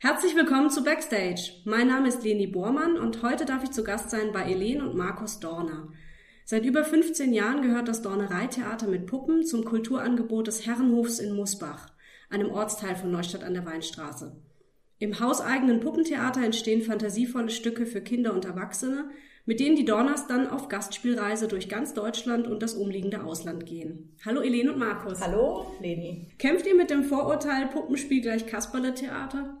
Herzlich willkommen zu Backstage. Mein Name ist Leni Bormann und heute darf ich zu Gast sein bei Elen und Markus Dorner. Seit über 15 Jahren gehört das Dornereitheater mit Puppen zum Kulturangebot des Herrenhofs in Musbach, einem Ortsteil von Neustadt an der Weinstraße. Im hauseigenen Puppentheater entstehen fantasievolle Stücke für Kinder und Erwachsene, mit denen die Dorners dann auf Gastspielreise durch ganz Deutschland und das umliegende Ausland gehen. Hallo Elene und Markus. Hallo Leni. Kämpft ihr mit dem Vorurteil Puppenspiel gleich Kasperle-Theater?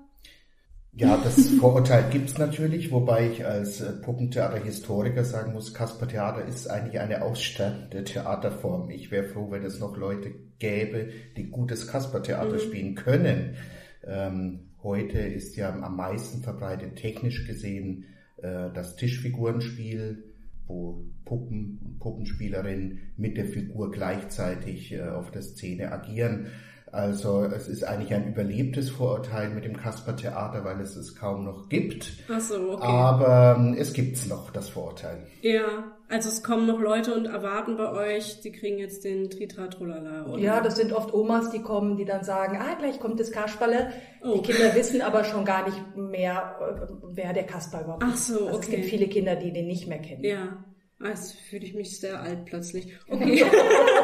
Ja, das Vorurteil gibt's natürlich, wobei ich als äh, Puppentheater-Historiker sagen muss, Kaspertheater ist eigentlich eine aussterbende Theaterform. Ich wäre froh, wenn es noch Leute gäbe, die gutes Kaspertheater mhm. spielen können. Ähm, heute ist ja am meisten verbreitet technisch gesehen äh, das Tischfigurenspiel, wo Puppen und Puppenspielerinnen mit der Figur gleichzeitig äh, auf der Szene agieren. Also es ist eigentlich ein überlebtes Vorurteil mit dem Kasper-Theater, weil es es kaum noch gibt. Ach so, okay. Aber ähm, es gibt's noch, das Vorurteil. Ja, also es kommen noch Leute und erwarten bei euch, die kriegen jetzt den Tritratrolala, oder? Ja, das sind oft Omas, die kommen, die dann sagen, ah, gleich kommt das Kasperle. Oh. Die Kinder wissen aber schon gar nicht mehr, äh, wer der Kasper überhaupt ist. Ach so, also okay. Es gibt viele Kinder, die den nicht mehr kennen. Ja, jetzt fühle ich mich sehr alt plötzlich. Okay.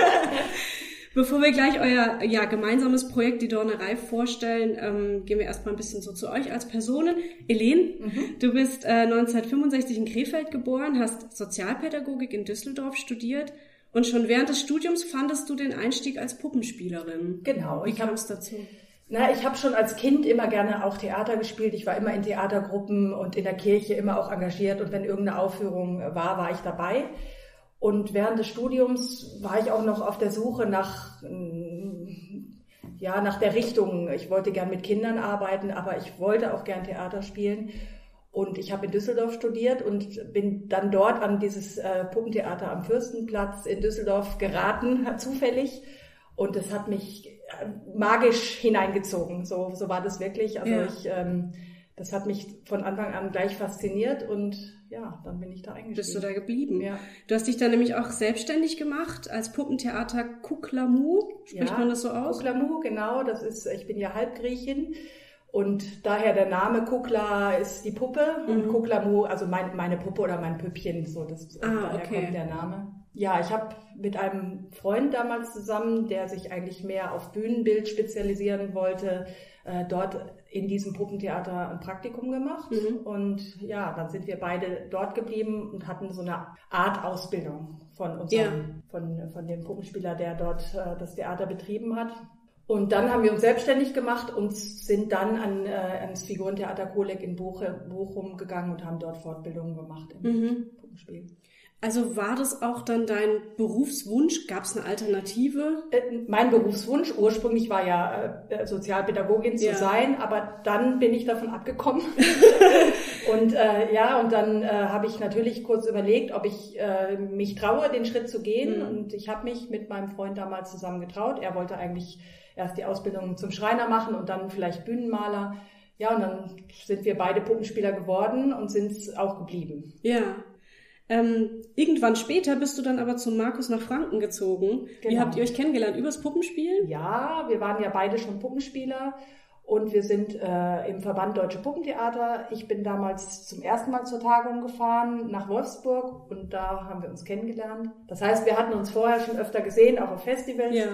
Bevor wir gleich euer ja, gemeinsames Projekt, die Dornerei, vorstellen, ähm, gehen wir erstmal ein bisschen so zu euch als Personen. Elen, mhm. du bist äh, 1965 in Krefeld geboren, hast Sozialpädagogik in Düsseldorf studiert und schon während des Studiums fandest du den Einstieg als Puppenspielerin. Genau. Wie kam es dazu? Na, ich habe schon als Kind immer gerne auch Theater gespielt. Ich war immer in Theatergruppen und in der Kirche immer auch engagiert. Und wenn irgendeine Aufführung war, war ich dabei. Und während des Studiums war ich auch noch auf der Suche nach, ja, nach der Richtung. Ich wollte gern mit Kindern arbeiten, aber ich wollte auch gern Theater spielen. Und ich habe in Düsseldorf studiert und bin dann dort an dieses äh, Puppentheater am Fürstenplatz in Düsseldorf geraten, zufällig. Und das hat mich äh, magisch hineingezogen. So, so war das wirklich. Also ja. ich, ähm, das hat mich von Anfang an gleich fasziniert und ja, dann bin ich da eingestiegen. Bist du da geblieben? Ja. Du hast dich dann nämlich auch selbstständig gemacht als Puppentheater Kuklamu. Spricht ja, man das so aus? Kuklamu, genau. Das ist, ich bin ja Halbgriechin. Und daher der Name Kukla ist die Puppe mhm. und Kuklamu, also mein, meine Puppe oder mein Püppchen, so das ah, daher okay. kommt der Name. Ja, ich habe mit einem Freund damals zusammen, der sich eigentlich mehr auf Bühnenbild spezialisieren wollte, äh, dort in diesem Puppentheater ein Praktikum gemacht. Mhm. Und ja, dann sind wir beide dort geblieben und hatten so eine Art Ausbildung von unserem, ja. von, von dem Puppenspieler, der dort äh, das Theater betrieben hat. Und dann haben wir uns selbstständig gemacht und sind dann an, äh, ans Figurentheater Kolek in Bochum gegangen und haben dort Fortbildungen gemacht im mhm. Puppenspiel. Also war das auch dann dein Berufswunsch? Gab es eine Alternative? Äh, mein Berufswunsch ursprünglich war ja äh, Sozialpädagogin zu ja. sein, aber dann bin ich davon abgekommen. und äh, ja, und dann äh, habe ich natürlich kurz überlegt, ob ich äh, mich traue, den Schritt zu gehen. Mhm. Und ich habe mich mit meinem Freund damals zusammen getraut. Er wollte eigentlich erst die Ausbildung zum Schreiner machen und dann vielleicht Bühnenmaler. Ja, und dann sind wir beide Puppenspieler geworden und sind es auch geblieben. Ja. Ähm, irgendwann später bist du dann aber zu Markus nach Franken gezogen. Genau. Wie habt ihr euch kennengelernt? Übers Puppenspielen? Ja, wir waren ja beide schon Puppenspieler und wir sind äh, im Verband Deutsche Puppentheater. Ich bin damals zum ersten Mal zur Tagung gefahren nach Wolfsburg und da haben wir uns kennengelernt. Das heißt, wir hatten uns vorher schon öfter gesehen, auch auf Festivals. Ja.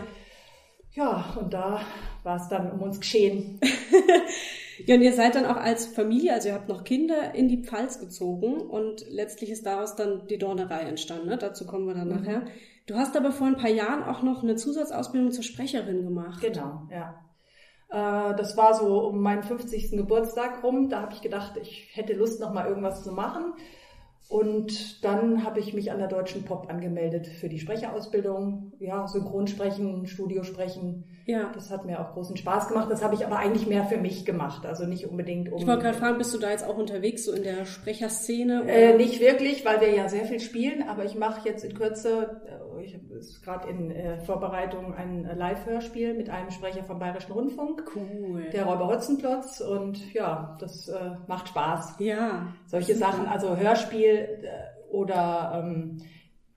Ja, und da war es dann um uns geschehen. Ja, und ihr seid dann auch als Familie, also ihr habt noch Kinder, in die Pfalz gezogen und letztlich ist daraus dann die Dornerei entstanden. Ne? Dazu kommen wir dann mhm. nachher. Du hast aber vor ein paar Jahren auch noch eine Zusatzausbildung zur Sprecherin gemacht. Genau, ja. Äh, das war so um meinen 50. Geburtstag rum. Da habe ich gedacht, ich hätte Lust, noch mal irgendwas zu machen. Und dann habe ich mich an der Deutschen Pop angemeldet für die Sprecherausbildung. Ja, Synchronsprechen, Studiosprechen. Ja. Das hat mir auch großen Spaß gemacht. Das habe ich aber eigentlich mehr für mich gemacht. Also nicht unbedingt um. Ich wollte gerade fragen, bist du da jetzt auch unterwegs, so in der Sprecherszene? Äh, nicht wirklich, weil wir ja sehr viel spielen. Aber ich mache jetzt in Kürze, äh, ich habe gerade in äh, Vorbereitung ein Live-Hörspiel mit einem Sprecher vom Bayerischen Rundfunk. Cool. Der Räuber Hotzenplotz. Und ja, das äh, macht Spaß. Ja. Solche Sachen, also Hörspiel äh, oder ähm,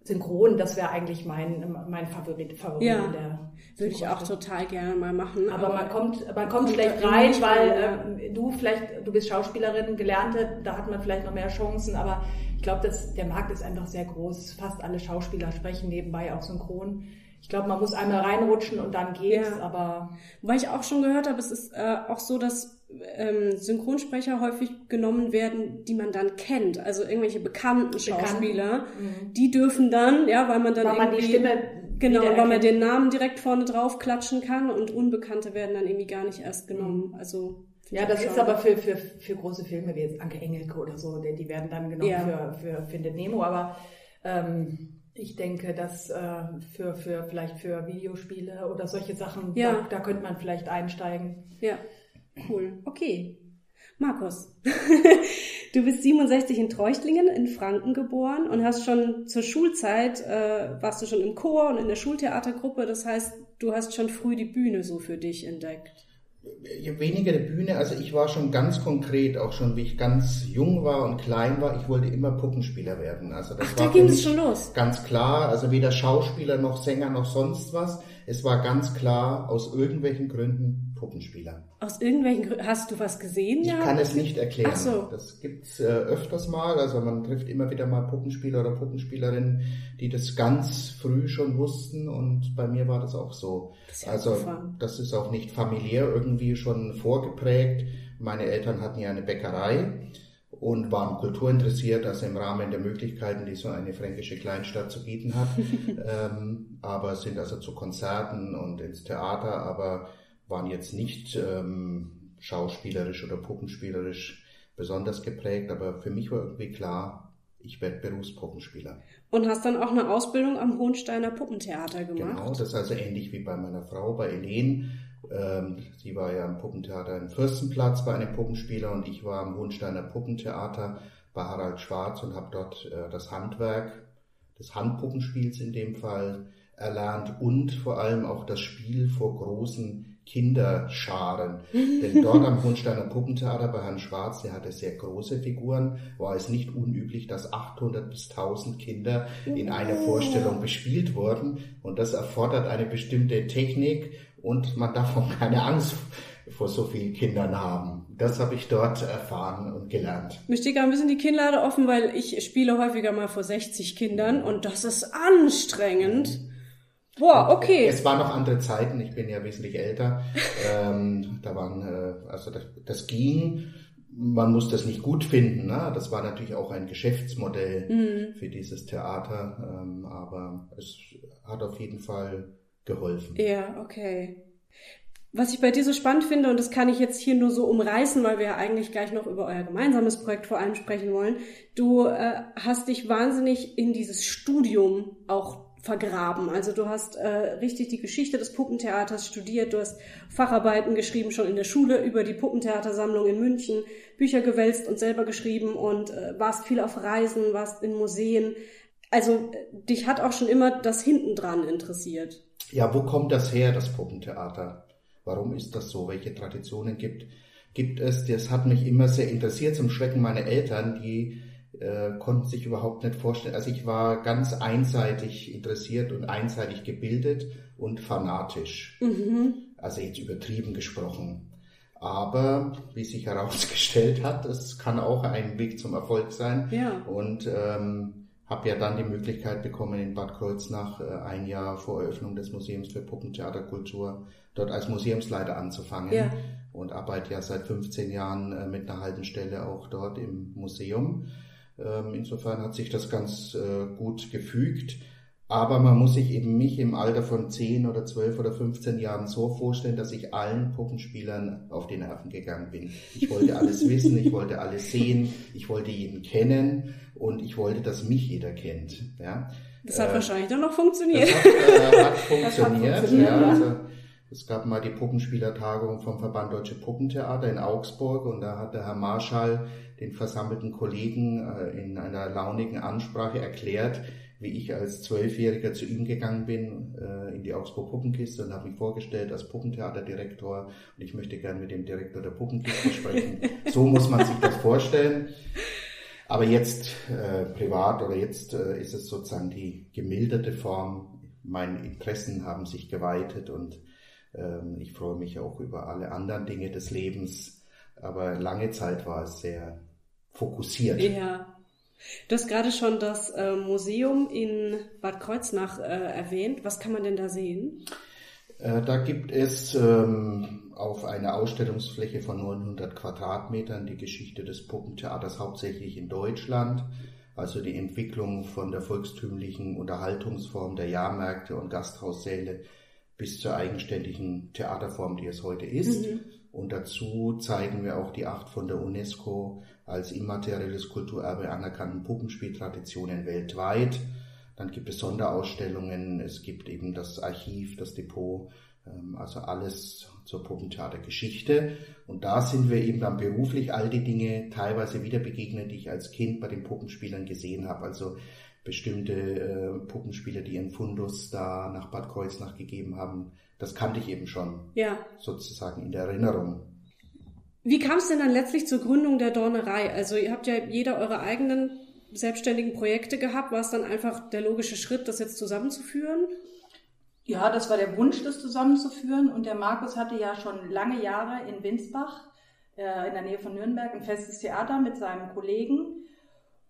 synchron, das wäre eigentlich mein, mein Favorit, Favorit Ja. in der Würde ich auch total gerne mal machen. aber man kommt, man kommt schlecht rein, weil rein, ähm, du vielleicht, du bist Schauspielerin, Gelernte, da hat man vielleicht noch mehr Chancen, aber ich glaube, dass der Markt ist einfach sehr groß. Fast alle Schauspieler sprechen nebenbei auch synchron. Ich glaube, man muss einmal reinrutschen und dann geht's, Ja. aber Wobei ich auch schon gehört habe, es ist äh, auch so, dass ähm, Synchronsprecher häufig genommen werden, die man dann kennt. Also irgendwelche bekannten Schauspieler, die dürfen dann, ja, weil man dann weil man die Stimme genau, weil man den Namen direkt vorne drauf klatschen kann und Unbekannte werden dann irgendwie gar nicht erst genommen. Also Ja, das ist aber für, für, für große Filme wie jetzt Anke Engelke oder so, die, die werden dann genommen Ja. für, für Findet Nemo, aber ähm, ich denke, dass äh, für, für vielleicht für Videospiele oder solche Sachen, Ja. da, da könnte man vielleicht einsteigen. Ja, cool. Okay. Markus, du bist 67 in Treuchtlingen in Franken geboren und hast schon zur Schulzeit, äh, warst du schon im Chor und in der Schultheatergruppe. Das heißt, du hast schon früh die Bühne so für dich entdeckt. Weniger die Bühne, also ich war schon ganz konkret, auch schon wie ich ganz jung war und klein war, ich wollte immer Puppenspieler werden. Also das Ach, war da ging es schon los. ganz klar, also weder Schauspieler noch Sänger noch sonst was. Es war ganz klar, aus irgendwelchen Gründen Puppenspieler. Aus irgendwelchen Gründen, hast du was gesehen? Ich ja? kann es nicht erklären. Ach so. Das gibt's äh, öfters mal. Also man trifft immer wieder mal Puppenspieler oder Puppenspielerinnen, die das ganz früh schon wussten und bei mir war das auch so. Das ist also abgefahren. das ist auch nicht familiär irgendwie schon vorgeprägt. Meine Eltern hatten ja eine Bäckerei und waren kulturinteressiert, also im Rahmen der Möglichkeiten, die so eine fränkische Kleinstadt zu bieten hat. ähm, aber sind also zu Konzerten und ins Theater, aber waren jetzt nicht ähm, schauspielerisch oder puppenspielerisch besonders geprägt. Aber für mich war irgendwie klar, ich werde Berufspuppenspieler. Und hast dann auch eine Ausbildung am Hohensteiner Puppentheater gemacht. Genau, das ist also ähnlich wie bei meiner Frau, bei Elen. Ähm, sie war ja am Puppentheater in Fürstenplatz bei einem Puppenspieler und ich war am Hohensteiner Puppentheater bei Harald Schwarz und habe dort äh, das Handwerk des Handpuppenspiels in dem Fall erlernt und vor allem auch das Spiel vor großen Kinderscharen. Denn dort am Hohensteiner Puppentheater bei Herrn Schwarz, der hatte sehr große Figuren, war es nicht unüblich, dass 800 bis 1000 Kinder in einer Vorstellung bespielt wurden. Und das erfordert eine bestimmte Technik und man darf auch keine Angst vor so vielen Kindern haben. Das habe ich dort erfahren und gelernt. Mir steht gerade ein bisschen die Kinnlade offen, weil ich spiele häufiger mal vor 60 Kindern und das ist anstrengend. Boah, okay. Es waren noch andere Zeiten, ich bin ja wesentlich älter. ähm, da waren, äh, also das, das ging, man muss das nicht gut finden. Ne? Das war natürlich auch ein Geschäftsmodell Mhm. für dieses Theater, ähm, aber es hat auf jeden Fall geholfen. Ja, okay. Was ich bei dir so spannend finde, und das kann ich jetzt hier nur so umreißen, weil wir ja eigentlich gleich noch über euer gemeinsames Projekt vor allem sprechen wollen. Du äh, hast dich wahnsinnig in dieses Studium auch vergraben. Also du hast äh, richtig die Geschichte des Puppentheaters studiert, du hast Facharbeiten geschrieben schon in der Schule über die Puppentheatersammlung in München, Bücher gewälzt und selber geschrieben und äh, warst viel auf Reisen, warst in Museen. Also äh, dich hat auch schon immer das Hintendran interessiert. Ja, wo kommt das her, das Puppentheater? Warum ist das so? Welche Traditionen gibt, gibt es? Das hat mich immer sehr interessiert, zum Schrecken meiner Eltern, die äh, konnten sich überhaupt nicht vorstellen. Also ich war ganz einseitig interessiert und einseitig gebildet und fanatisch. Mhm. Also jetzt übertrieben gesprochen. Aber wie sich herausgestellt hat, es kann auch ein Weg zum Erfolg sein. Ja. Und ähm, habe ja dann die Möglichkeit bekommen, in Bad Kreuznach äh, ein Jahr vor Eröffnung des Museums für Puppentheaterkultur dort als Museumsleiter anzufangen. Ja. Und arbeite ja seit 15 Jahren äh, mit einer halben Stelle auch dort im Museum. Ähm, insofern hat sich das ganz äh, gut gefügt. Aber man muss sich eben mich im Alter von 10 oder 12 oder 15 Jahren so vorstellen, dass ich allen Puppenspielern auf die Nerven gegangen bin. Ich wollte alles wissen, ich wollte alles sehen, ich wollte jeden kennen und ich wollte, dass mich jeder kennt. Ja. Das hat Äh, wahrscheinlich dann noch funktioniert. das hat, äh, hat funktioniert. funktioniert, ja. ja. Also, es gab mal die Puppenspielertagung vom Verband Deutsche Puppentheater in Augsburg und da hat der Herr Marschall den versammelten Kollegen äh, in einer launigen Ansprache erklärt, wie ich als Zwölfjähriger zu ihm gegangen bin äh, in die Augsburg Puppenkiste und habe mich vorgestellt als Puppentheaterdirektor und ich möchte gern mit dem Direktor der Puppenkiste sprechen. so muss man sich das vorstellen. Aber jetzt äh, privat oder jetzt äh, ist es sozusagen die gemilderte Form. Meine Interessen haben sich geweitet und ähm, ich freue mich auch über alle anderen Dinge des Lebens. Aber lange Zeit war es sehr fokussiert. Ja. Du hast gerade schon das äh, Museum in Bad Kreuznach äh, erwähnt. Was kann man denn da sehen? Äh, da gibt es ähm, auf einer Ausstellungsfläche von 900 Quadratmetern die Geschichte des Puppentheaters hauptsächlich in Deutschland, also die Entwicklung von der volkstümlichen Unterhaltungsform der Jahrmärkte und Gasthaussäle bis zur eigenständigen Theaterform, die es heute ist. Mhm. Und dazu zeigen wir auch die acht von der UNESCO als immaterielles Kulturerbe anerkannten Puppenspieltraditionen weltweit. Dann gibt es Sonderausstellungen, es gibt eben das Archiv, das Depot, ähm, also alles zur Puppentheatergeschichte. Und da sind wir eben dann beruflich all die Dinge teilweise wieder begegnet, die ich als Kind bei den Puppenspielern gesehen habe. Also bestimmte äh, Puppenspieler, die ihren Fundus da nach Bad Kreuznach gegeben haben, das kannte ich eben schon. Ja. Sozusagen in der Erinnerung. Wie kam es denn dann letztlich zur Gründung der Dornerei? Also ihr habt ja jeder eure eigenen selbstständigen Projekte gehabt? War es dann einfach der logische Schritt, das jetzt zusammenzuführen? Ja, das war der Wunsch, das zusammenzuführen. Und der Markus hatte ja schon lange Jahre in Winsbach, äh, in der Nähe von Nürnberg, ein festes Theater mit seinem Kollegen.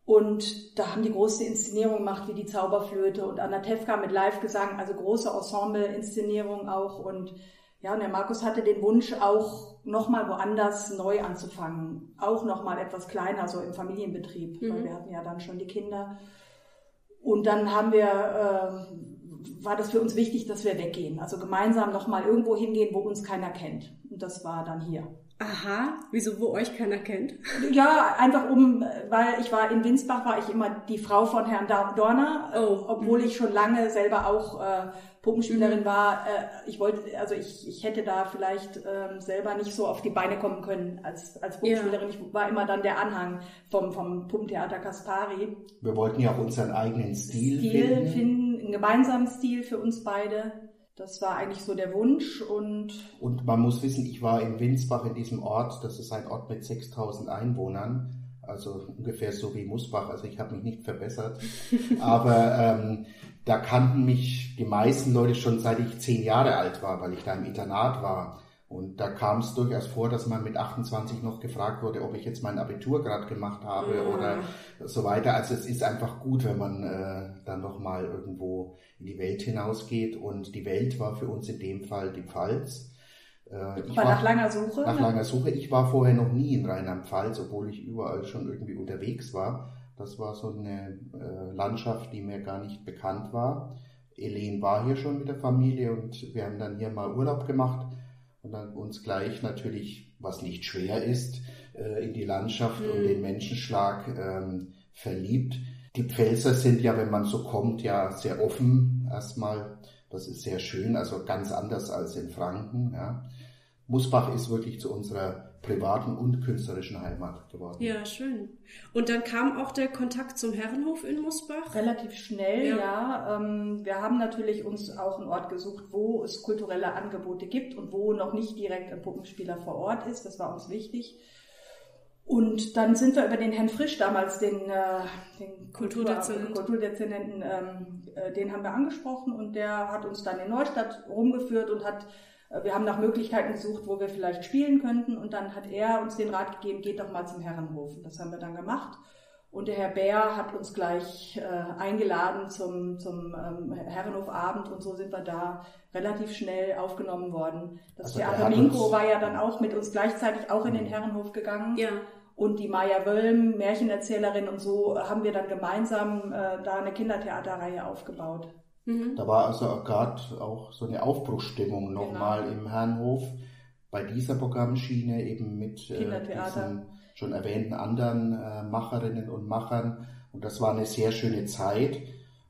Und da haben die große Inszenierung gemacht, wie die Zauberflöte und Anna Tefka mit Live-Gesang, also große Ensemble-Inszenierung auch. Und ja, und der Markus hatte den Wunsch auch nochmal woanders neu anzufangen. Auch nochmal etwas kleiner, so im Familienbetrieb, mhm. weil wir hatten ja dann schon die Kinder. Und dann haben wir, äh, war das für uns wichtig, dass wir weggehen. Also gemeinsam nochmal irgendwo hingehen, wo uns keiner kennt. Und das war dann hier. Aha, wieso, wo euch keiner kennt? Ja, einfach um, weil ich war in Winsbach, war ich immer die Frau von Herrn Dorner, oh. obwohl ich schon lange selber auch äh, Puppenspielerin mhm. war. Äh, ich wollte, also ich, ich hätte da vielleicht ähm, selber nicht so auf die Beine kommen können als, als Puppenspielerin. Ja. Ich war immer dann der Anhang vom, vom Puppentheater Kaspari. Wir wollten ja auch unseren eigenen Stil, Stil finden. finden, einen gemeinsamen Stil für uns beide. Das war eigentlich so der Wunsch und. Und man muss wissen, ich war in Winsbach in diesem Ort, das ist ein Ort mit 6000 Einwohnern, also ungefähr so wie Musbach, also ich habe mich nicht verbessert. Aber ähm, da kannten mich die meisten Leute schon seit ich zehn Jahre alt war, weil ich da im Internat war. Und da kam es durchaus vor, dass man mit 28 noch gefragt wurde, ob ich jetzt mein Abitur gerade gemacht habe ja. oder so weiter. Also es ist einfach gut, wenn man äh, dann noch mal irgendwo in die Welt hinausgeht. Und die Welt war für uns in dem Fall die Pfalz. Äh, ich war nach langer Suche? Nach langer Suche. Ich war vorher noch nie in Rheinland-Pfalz, obwohl ich überall schon irgendwie unterwegs war. Das war so eine äh, Landschaft, die mir gar nicht bekannt war. Elen war hier schon mit der Familie und wir haben dann hier mal Urlaub gemacht und dann uns gleich natürlich, was nicht schwer ist, äh, in die Landschaft mhm. und den Menschenschlag ähm, verliebt. Die Pfälzer sind ja, wenn man so kommt, ja sehr offen erstmal. Das ist sehr schön, also ganz anders als in Franken. Ja. Musbach ist wirklich zu unserer privaten und künstlerischen Heimat geworden. Ja, schön. Und dann kam auch der Kontakt zum Herrenhof in Musbach? Relativ schnell, ja. ja. Ähm, wir haben natürlich uns auch einen Ort gesucht, wo es kulturelle Angebote gibt und wo noch nicht direkt ein Puppenspieler vor Ort ist. Das war uns wichtig. Und dann sind wir über den Herrn Frisch, damals den, äh, den Kulturdezernenten, Kulturdezernenten, ähm, äh, den haben wir angesprochen und der hat uns dann in Neustadt rumgeführt und hat wir haben nach Möglichkeiten gesucht, wo wir vielleicht spielen könnten und dann hat er uns den Rat gegeben, geht doch mal zum Herrenhof. Das haben wir dann gemacht. Und der Herr Bär hat uns gleich äh, eingeladen zum, zum ähm, Herrenhofabend und so sind wir da relativ schnell aufgenommen worden. Das also Theater Minko war ja dann auch mit uns gleichzeitig auch in den Herrenhof gegangen. Ja. Und die Maya Wölm, Märchenerzählerin und so, haben wir dann gemeinsam äh, da eine Kindertheaterreihe aufgebaut. Mhm. Da war also gerade auch so eine Aufbruchsstimmung nochmal genau. im Herrenhof bei dieser Programmschiene eben mit äh, diesen schon erwähnten anderen äh, Macherinnen und Machern. Und das war eine sehr schöne Zeit.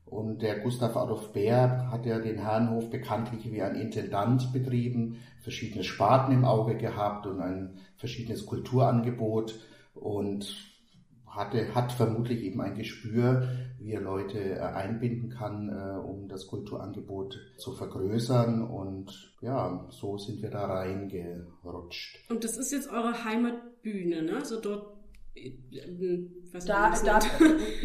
Und der Gustav Adolf Bär hat ja den Herrenhof bekanntlich wie ein Intendant betrieben, verschiedene Sparten im Auge gehabt und ein verschiedenes Kulturangebot und hatte, hat vermutlich eben ein Gespür, wie er Leute äh, einbinden kann, äh, um das Kulturangebot zu vergrößern. Und ja, so sind wir da reingerutscht. Und das ist jetzt eure Heimatbühne, ne? Also dort da, da,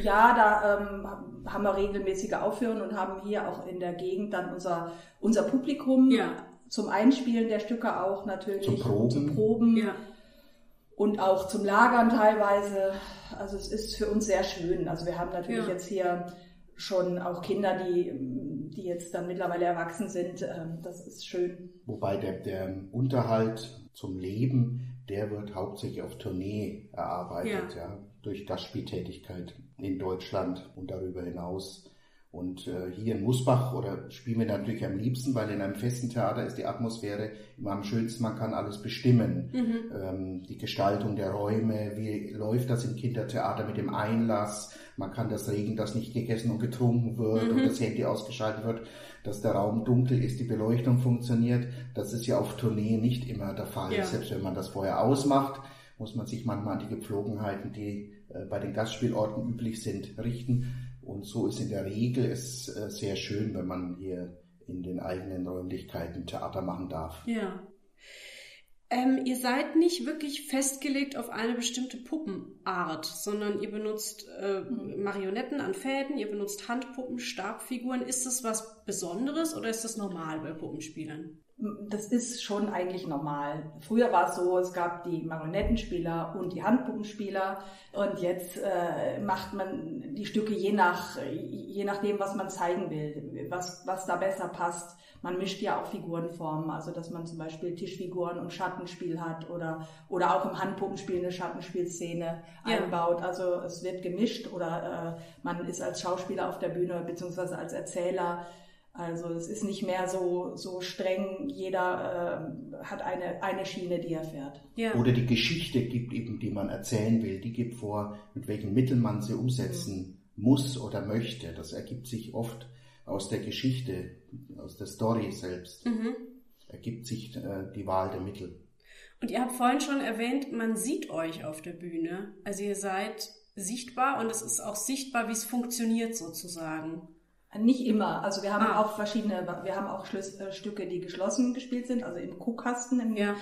ja, da ähm, haben wir regelmäßige Aufführungen und haben hier auch in der Gegend dann unser, unser Publikum ja. zum Einspielen der Stücke auch natürlich. Zum Proben. Zum Proben. Ja. Und auch zum Lagern teilweise. Also es ist für uns sehr schön. Also wir haben natürlich ja. jetzt hier schon auch Kinder, die, die jetzt dann mittlerweile erwachsen sind. Ähm, das ist schön. Wobei der, der Unterhalt zum Leben der wird hauptsächlich auf Tournee erarbeitet, ja, ja durch Gastspieltätigkeit in Deutschland und darüber hinaus. Und äh, hier in Musbach oder spielen wir natürlich am liebsten, weil in einem festen Theater ist die Atmosphäre immer am schönsten, man kann alles bestimmen. Mhm. Ähm, die Gestaltung der Räume, wie läuft das im Kindertheater mit dem Einlass, man kann das regeln, dass nicht gegessen und getrunken wird mhm. und das Handy ausgeschaltet wird, dass der Raum dunkel ist, die Beleuchtung funktioniert. Das ist ja auf Tournee nicht immer der Fall. Ja. Selbst wenn man das vorher ausmacht, muss man sich manchmal an die Gepflogenheiten, die äh, bei den Gastspielorten üblich sind, richten. Und so ist in der Regel es äh, sehr schön, wenn man hier in den eigenen Räumlichkeiten Theater machen darf. Ja. Ähm, ihr seid nicht wirklich festgelegt auf eine bestimmte Puppenart, sondern ihr benutzt äh, Marionetten an Fäden, ihr benutzt Handpuppen, Stabfiguren. Ist das was Besonderes oder ist das normal bei Puppenspielern? Das ist schon eigentlich normal. Früher war es so, es gab die Marionettenspieler und die Handpuppenspieler und jetzt äh, macht man die Stücke je nach je nachdem, was man zeigen will, was was da besser passt. Man mischt ja auch Figurenformen, also dass man zum Beispiel Tischfiguren und Schattenspiel hat oder oder auch im Handpuppenspiel eine Schattenspielszene ja. einbaut. Also es wird gemischt oder äh, man ist als Schauspieler auf der Bühne beziehungsweise als Erzähler also es ist nicht mehr so, so streng, jeder äh, hat eine, eine Schiene, die er fährt. Ja. Oder die Geschichte gibt eben, die man erzählen will, die gibt vor, mit welchen Mitteln man sie umsetzen mhm. muss oder möchte. Das ergibt sich oft aus der Geschichte, aus der Story selbst. Mhm. Ergibt sich äh, die Wahl der Mittel. Und ihr habt vorhin schon erwähnt, man sieht euch auf der Bühne. Also ihr seid sichtbar und es ist auch sichtbar, wie es funktioniert sozusagen. Nicht immer. Also wir haben ah. auch verschiedene, wir haben auch Schlüs äh, Stücke, die geschlossen gespielt sind, also im Kuhkasten, im, ja.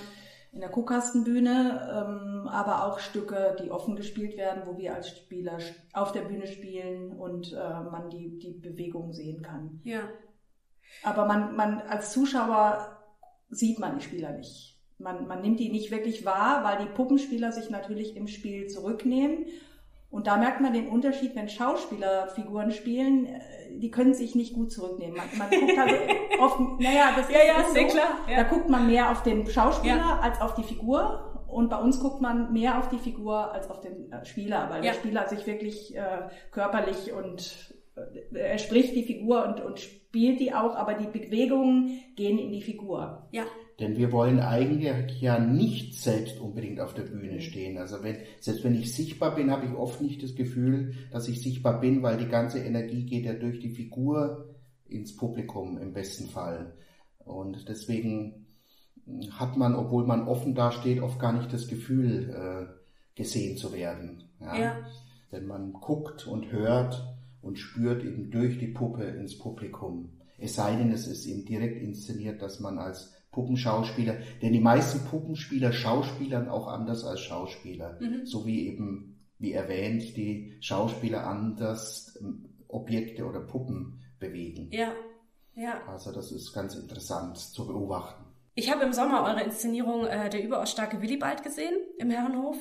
in der Kuhkastenbühne, ähm, aber auch Stücke, die offen gespielt werden, wo wir als Spieler auf der Bühne spielen und äh, man die, die Bewegung sehen kann. Ja. Aber man, man als Zuschauer sieht man die Spieler nicht. Man, man nimmt die nicht wirklich wahr, weil die Puppenspieler sich natürlich im Spiel zurücknehmen und da merkt man den Unterschied, wenn Schauspieler Figuren spielen, äh, die können sich nicht gut zurücknehmen. Man, man guckt also oft, naja, das ja, ist, ja, so, klar. Ja. Da guckt man mehr auf den Schauspieler ja. als auf die Figur. Und bei uns guckt man mehr auf die Figur als auf den äh, Spieler, weil der Spieler sich wirklich äh, körperlich und äh, er spricht die Figur und, und spielt die auch, aber die Bewegungen gehen in die Figur. Ja. Denn wir wollen eigentlich ja nicht selbst unbedingt auf der Bühne stehen. Also wenn, selbst wenn ich sichtbar bin, habe ich oft nicht das Gefühl, dass ich sichtbar bin, weil die ganze Energie geht ja durch die Figur ins Publikum im besten Fall. Und deswegen hat man, obwohl man offen dasteht, oft gar nicht das Gefühl, äh, gesehen zu werden. Ja? ja. Denn man guckt und hört und spürt eben durch die Puppe ins Publikum. Es sei denn, es ist eben direkt inszeniert, dass man als Puppenschauspieler, denn die meisten Puppenspieler schauspielern auch anders als Schauspieler, mhm. so wie eben, wie erwähnt, die Schauspieler anders ähm, Objekte oder Puppen bewegen. Ja, ja. Also das ist ganz interessant zu beobachten. Ich habe im Sommer eure Inszenierung äh, Der überaus starke Willibald gesehen im Herrenhof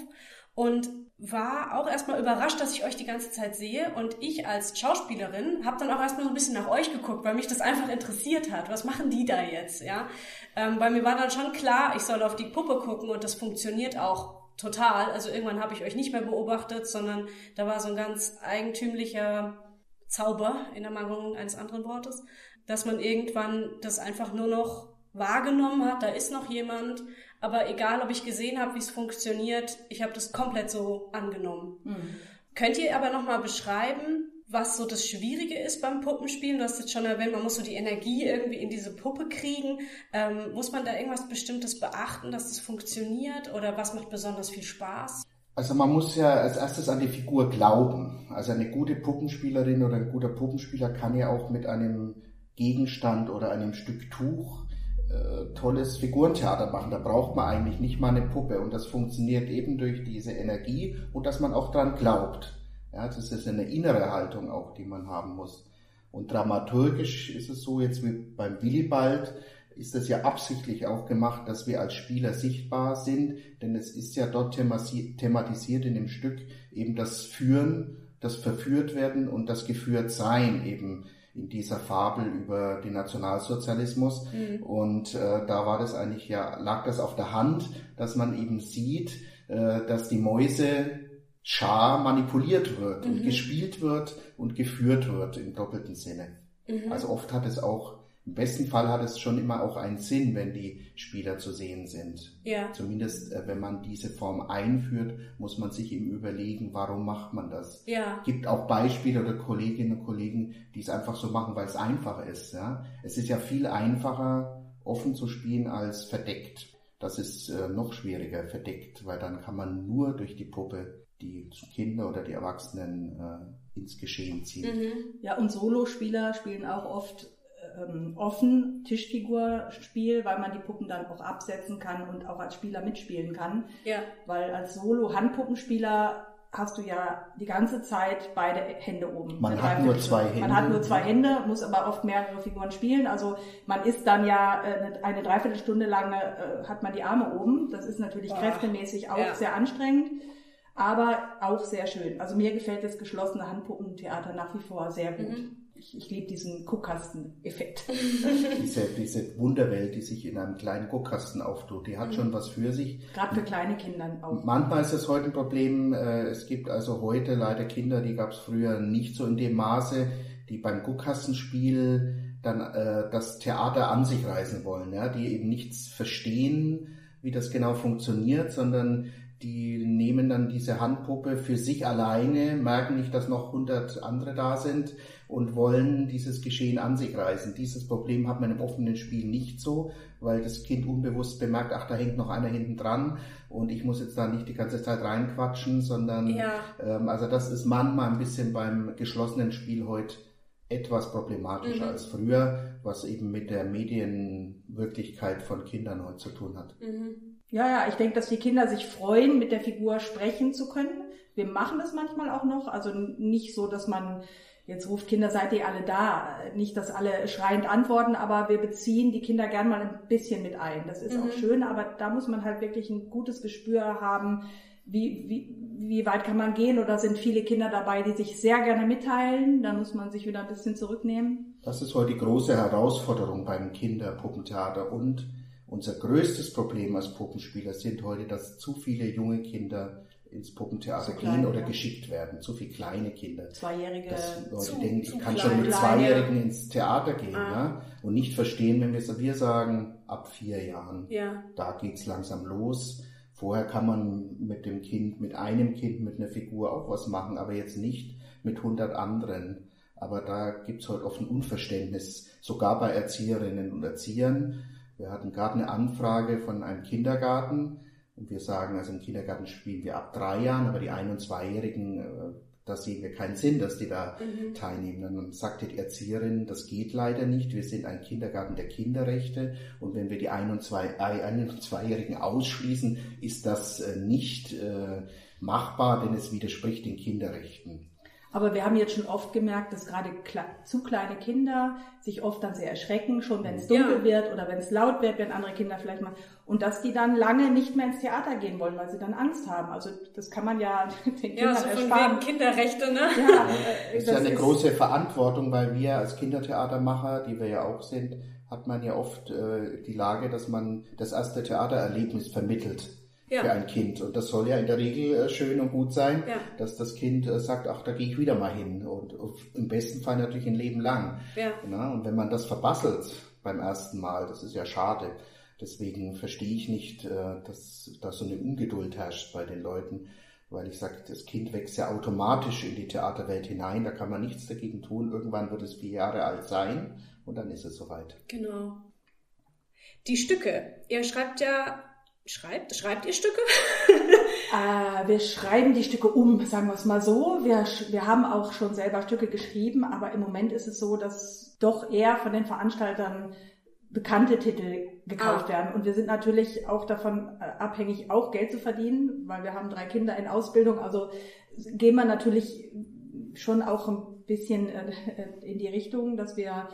und war auch erstmal überrascht, dass ich euch die ganze Zeit sehe. Und ich als Schauspielerin habe dann auch erstmal so ein bisschen nach euch geguckt, weil mich das einfach interessiert hat. Was machen die da jetzt? Ja, ähm, weil mir war dann schon klar, ich soll auf die Puppe gucken und das funktioniert auch total. Also irgendwann habe ich euch nicht mehr beobachtet, sondern da war so ein ganz eigentümlicher Zauber in der Mangelung eines anderen Wortes, dass man irgendwann das einfach nur noch wahrgenommen hat, da ist noch jemand, aber egal, ob ich gesehen habe, wie es funktioniert, ich habe das komplett so angenommen. Mhm. Könnt ihr aber nochmal beschreiben, was so das Schwierige ist beim Puppenspielen? Du hast jetzt schon erwähnt, man muss so die Energie irgendwie in diese Puppe kriegen. Ähm, muss man da irgendwas Bestimmtes beachten, dass das funktioniert? Oder was macht besonders viel Spaß? Also man muss ja als erstes an die Figur glauben. Also eine gute Puppenspielerin oder ein guter Puppenspieler kann ja auch mit einem Gegenstand oder einem Stück Tuch äh, tolles Figurentheater machen. Da braucht man eigentlich nicht mal eine Puppe und das funktioniert eben durch diese Energie und dass man auch dran glaubt. Ja, das ist eine innere Haltung auch, die man haben muss. Und dramaturgisch ist es so, jetzt wie beim Willibald, ist das ja absichtlich auch gemacht, dass wir als Spieler sichtbar sind, denn es ist ja dort thematisiert in dem Stück eben das Führen, das Verführt werden und das Geführt sein eben in dieser Fabel über den Nationalsozialismus. Mhm. Und äh, da war das eigentlich ja, lag das auf der Hand, dass man eben sieht, äh, dass die Mäuse Schar manipuliert wird mhm. und gespielt wird und geführt wird im doppelten Sinne. Mhm. Also oft hat es auch im besten Fall hat es schon immer auch einen Sinn, wenn die Spieler zu sehen sind. Ja. Zumindest, äh, wenn man diese Form einführt, muss man sich eben überlegen, warum macht man das. Ja. Gibt auch Beispiele oder Kolleginnen und Kollegen, die es einfach so machen, weil es einfacher ist. Ja. Es ist ja viel einfacher, offen zu spielen als verdeckt. Das ist äh, noch schwieriger, verdeckt, weil dann kann man nur durch die Puppe die Kinder oder die Erwachsenen äh, ins Geschehen ziehen. Mhm. Ja, und Solospieler spielen auch oft ähm, offen Tischfigurspiel, weil man die Puppen dann auch absetzen kann und auch als Spieler mitspielen kann. Ja. Weil als Solo-Handpuppenspieler hast du ja die ganze Zeit beide Hände oben. Man hat nur zwei Hände. Man hat nur zwei Hände, muss aber oft mehrere Figuren spielen. Also man ist dann ja äh, eine Dreiviertelstunde lang äh, hat man die Arme oben. Das ist natürlich Boah. kräftemäßig auch ja. sehr anstrengend, aber auch sehr schön. Also mir gefällt das geschlossene Handpuppentheater nach wie vor sehr gut. Mhm ich, ich liebe diesen Guckkasten-Effekt. diese, diese Wunderwelt, die sich in einem kleinen Guckkasten auftut, die hat mhm. schon was für sich. Gerade für kleine Kinder auch. Manchmal ist es heute ein Problem, äh, es gibt also heute leider Kinder, die gab es früher nicht so in dem Maße, die beim Guckkastenspiel dann äh, das Theater an sich reißen wollen, ja, die eben nichts verstehen, wie das genau funktioniert, sondern die nehmen dann diese Handpuppe für sich alleine, merken nicht, dass noch hundert andere da sind und wollen dieses Geschehen an sich reißen. Dieses Problem hat man im offenen Spiel nicht so, weil das Kind unbewusst bemerkt, ach, da hängt noch einer hinten dran und ich muss jetzt da nicht die ganze Zeit reinquatschen, sondern ja. ähm, also das ist manchmal ein bisschen beim geschlossenen Spiel heute etwas problematischer mhm. als früher, was eben mit der Medienwirklichkeit von Kindern heute zu tun hat. Mhm. Ja, ja, ich denke, dass die Kinder sich freuen, mit der Figur sprechen zu können. Wir machen das manchmal auch noch, also nicht so, dass man Jetzt ruft Kinder, seid ihr alle da? Nicht, dass alle schreiend antworten, aber wir beziehen die Kinder gern mal ein bisschen mit ein. Das ist mhm. auch schön, aber da muss man halt wirklich ein gutes Gespür haben, wie, wie, wie weit kann man gehen oder sind viele Kinder dabei, die sich sehr gerne mitteilen? Da muss man sich wieder ein bisschen zurücknehmen. Das ist heute die große Herausforderung beim Kinderpuppentheater und unser größtes Problem als Puppenspieler sind heute, dass zu viele junge Kinder ins Puppentheater gehen oder ja. geschickt werden. Zu viele kleine Kinder. Zweijährige. Dass Leute zu, denken, ich kann klein, schon mit Zweijährigen ins Theater gehen ah. ne? und nicht verstehen, wenn wir, wir sagen, ab vier Jahren, ja. da geht's langsam los. Vorher kann man mit dem Kind, mit einem Kind, mit einer Figur auch was machen, aber jetzt nicht mit hundert anderen. Aber da gibt's heute oft ein Unverständnis, sogar bei Erzieherinnen und Erziehern. Wir hatten gerade eine Anfrage von einem Kindergarten, und wir sagen, also im Kindergarten spielen wir ab drei Jahren, aber die Ein- und Zweijährigen, äh, da sehen wir keinen Sinn, dass die da mhm. teilnehmen. Und dann sagte die Erzieherin, das geht leider nicht. Wir sind ein Kindergarten der Kinderrechte. Und wenn wir die Ein- und, Zwei, Ein- und Zweijährigen ausschließen, ist das äh, nicht äh, machbar, denn es widerspricht den Kinderrechten. Aber wir haben jetzt schon oft gemerkt, dass gerade zu kleine Kinder sich oft dann sehr erschrecken, schon wenn es dunkel ja. wird oder wenn es laut wird, wenn andere Kinder vielleicht mal, und dass die dann lange nicht mehr ins Theater gehen wollen, weil sie dann Angst haben. Also das kann man ja den Kindern ja, so ersparen. Wegen Kinderrechte, ne? Ja, äh, das ist ja eine ist große Verantwortung, weil wir als Kindertheatermacher, die wir ja auch sind, hat man ja oft äh, die Lage, dass man das erste Theatererlebnis vermittelt ja. für ein Kind. Und das soll ja in der Regel äh, schön und gut sein, ja. dass das Kind äh, sagt, ach, da gehe ich wieder mal hin. Und, im besten Fall natürlich ein Leben lang. Ja. Na, und wenn man das verbasselt beim ersten Mal, das ist ja schade. Deswegen verstehe ich nicht, äh, dass da so eine Ungeduld herrscht bei den Leuten, weil ich sage, das Kind wächst ja automatisch in die Theaterwelt hinein, da kann man nichts dagegen tun. Irgendwann wird es vier Jahre alt sein und dann ist es soweit. Genau. Die Stücke. Ihr schreibt ja Schreibt, schreibt ihr Stücke? äh, wir schreiben die Stücke um, sagen wir es mal so. Wir, wir haben auch schon selber Stücke geschrieben, aber im Moment ist es so, dass doch eher von den Veranstaltern bekannte Titel gekauft ah. werden. Und wir sind natürlich auch davon äh, abhängig, auch Geld zu verdienen, weil wir haben drei Kinder in Ausbildung. Also gehen wir natürlich schon auch ein bisschen äh, in die Richtung, dass wir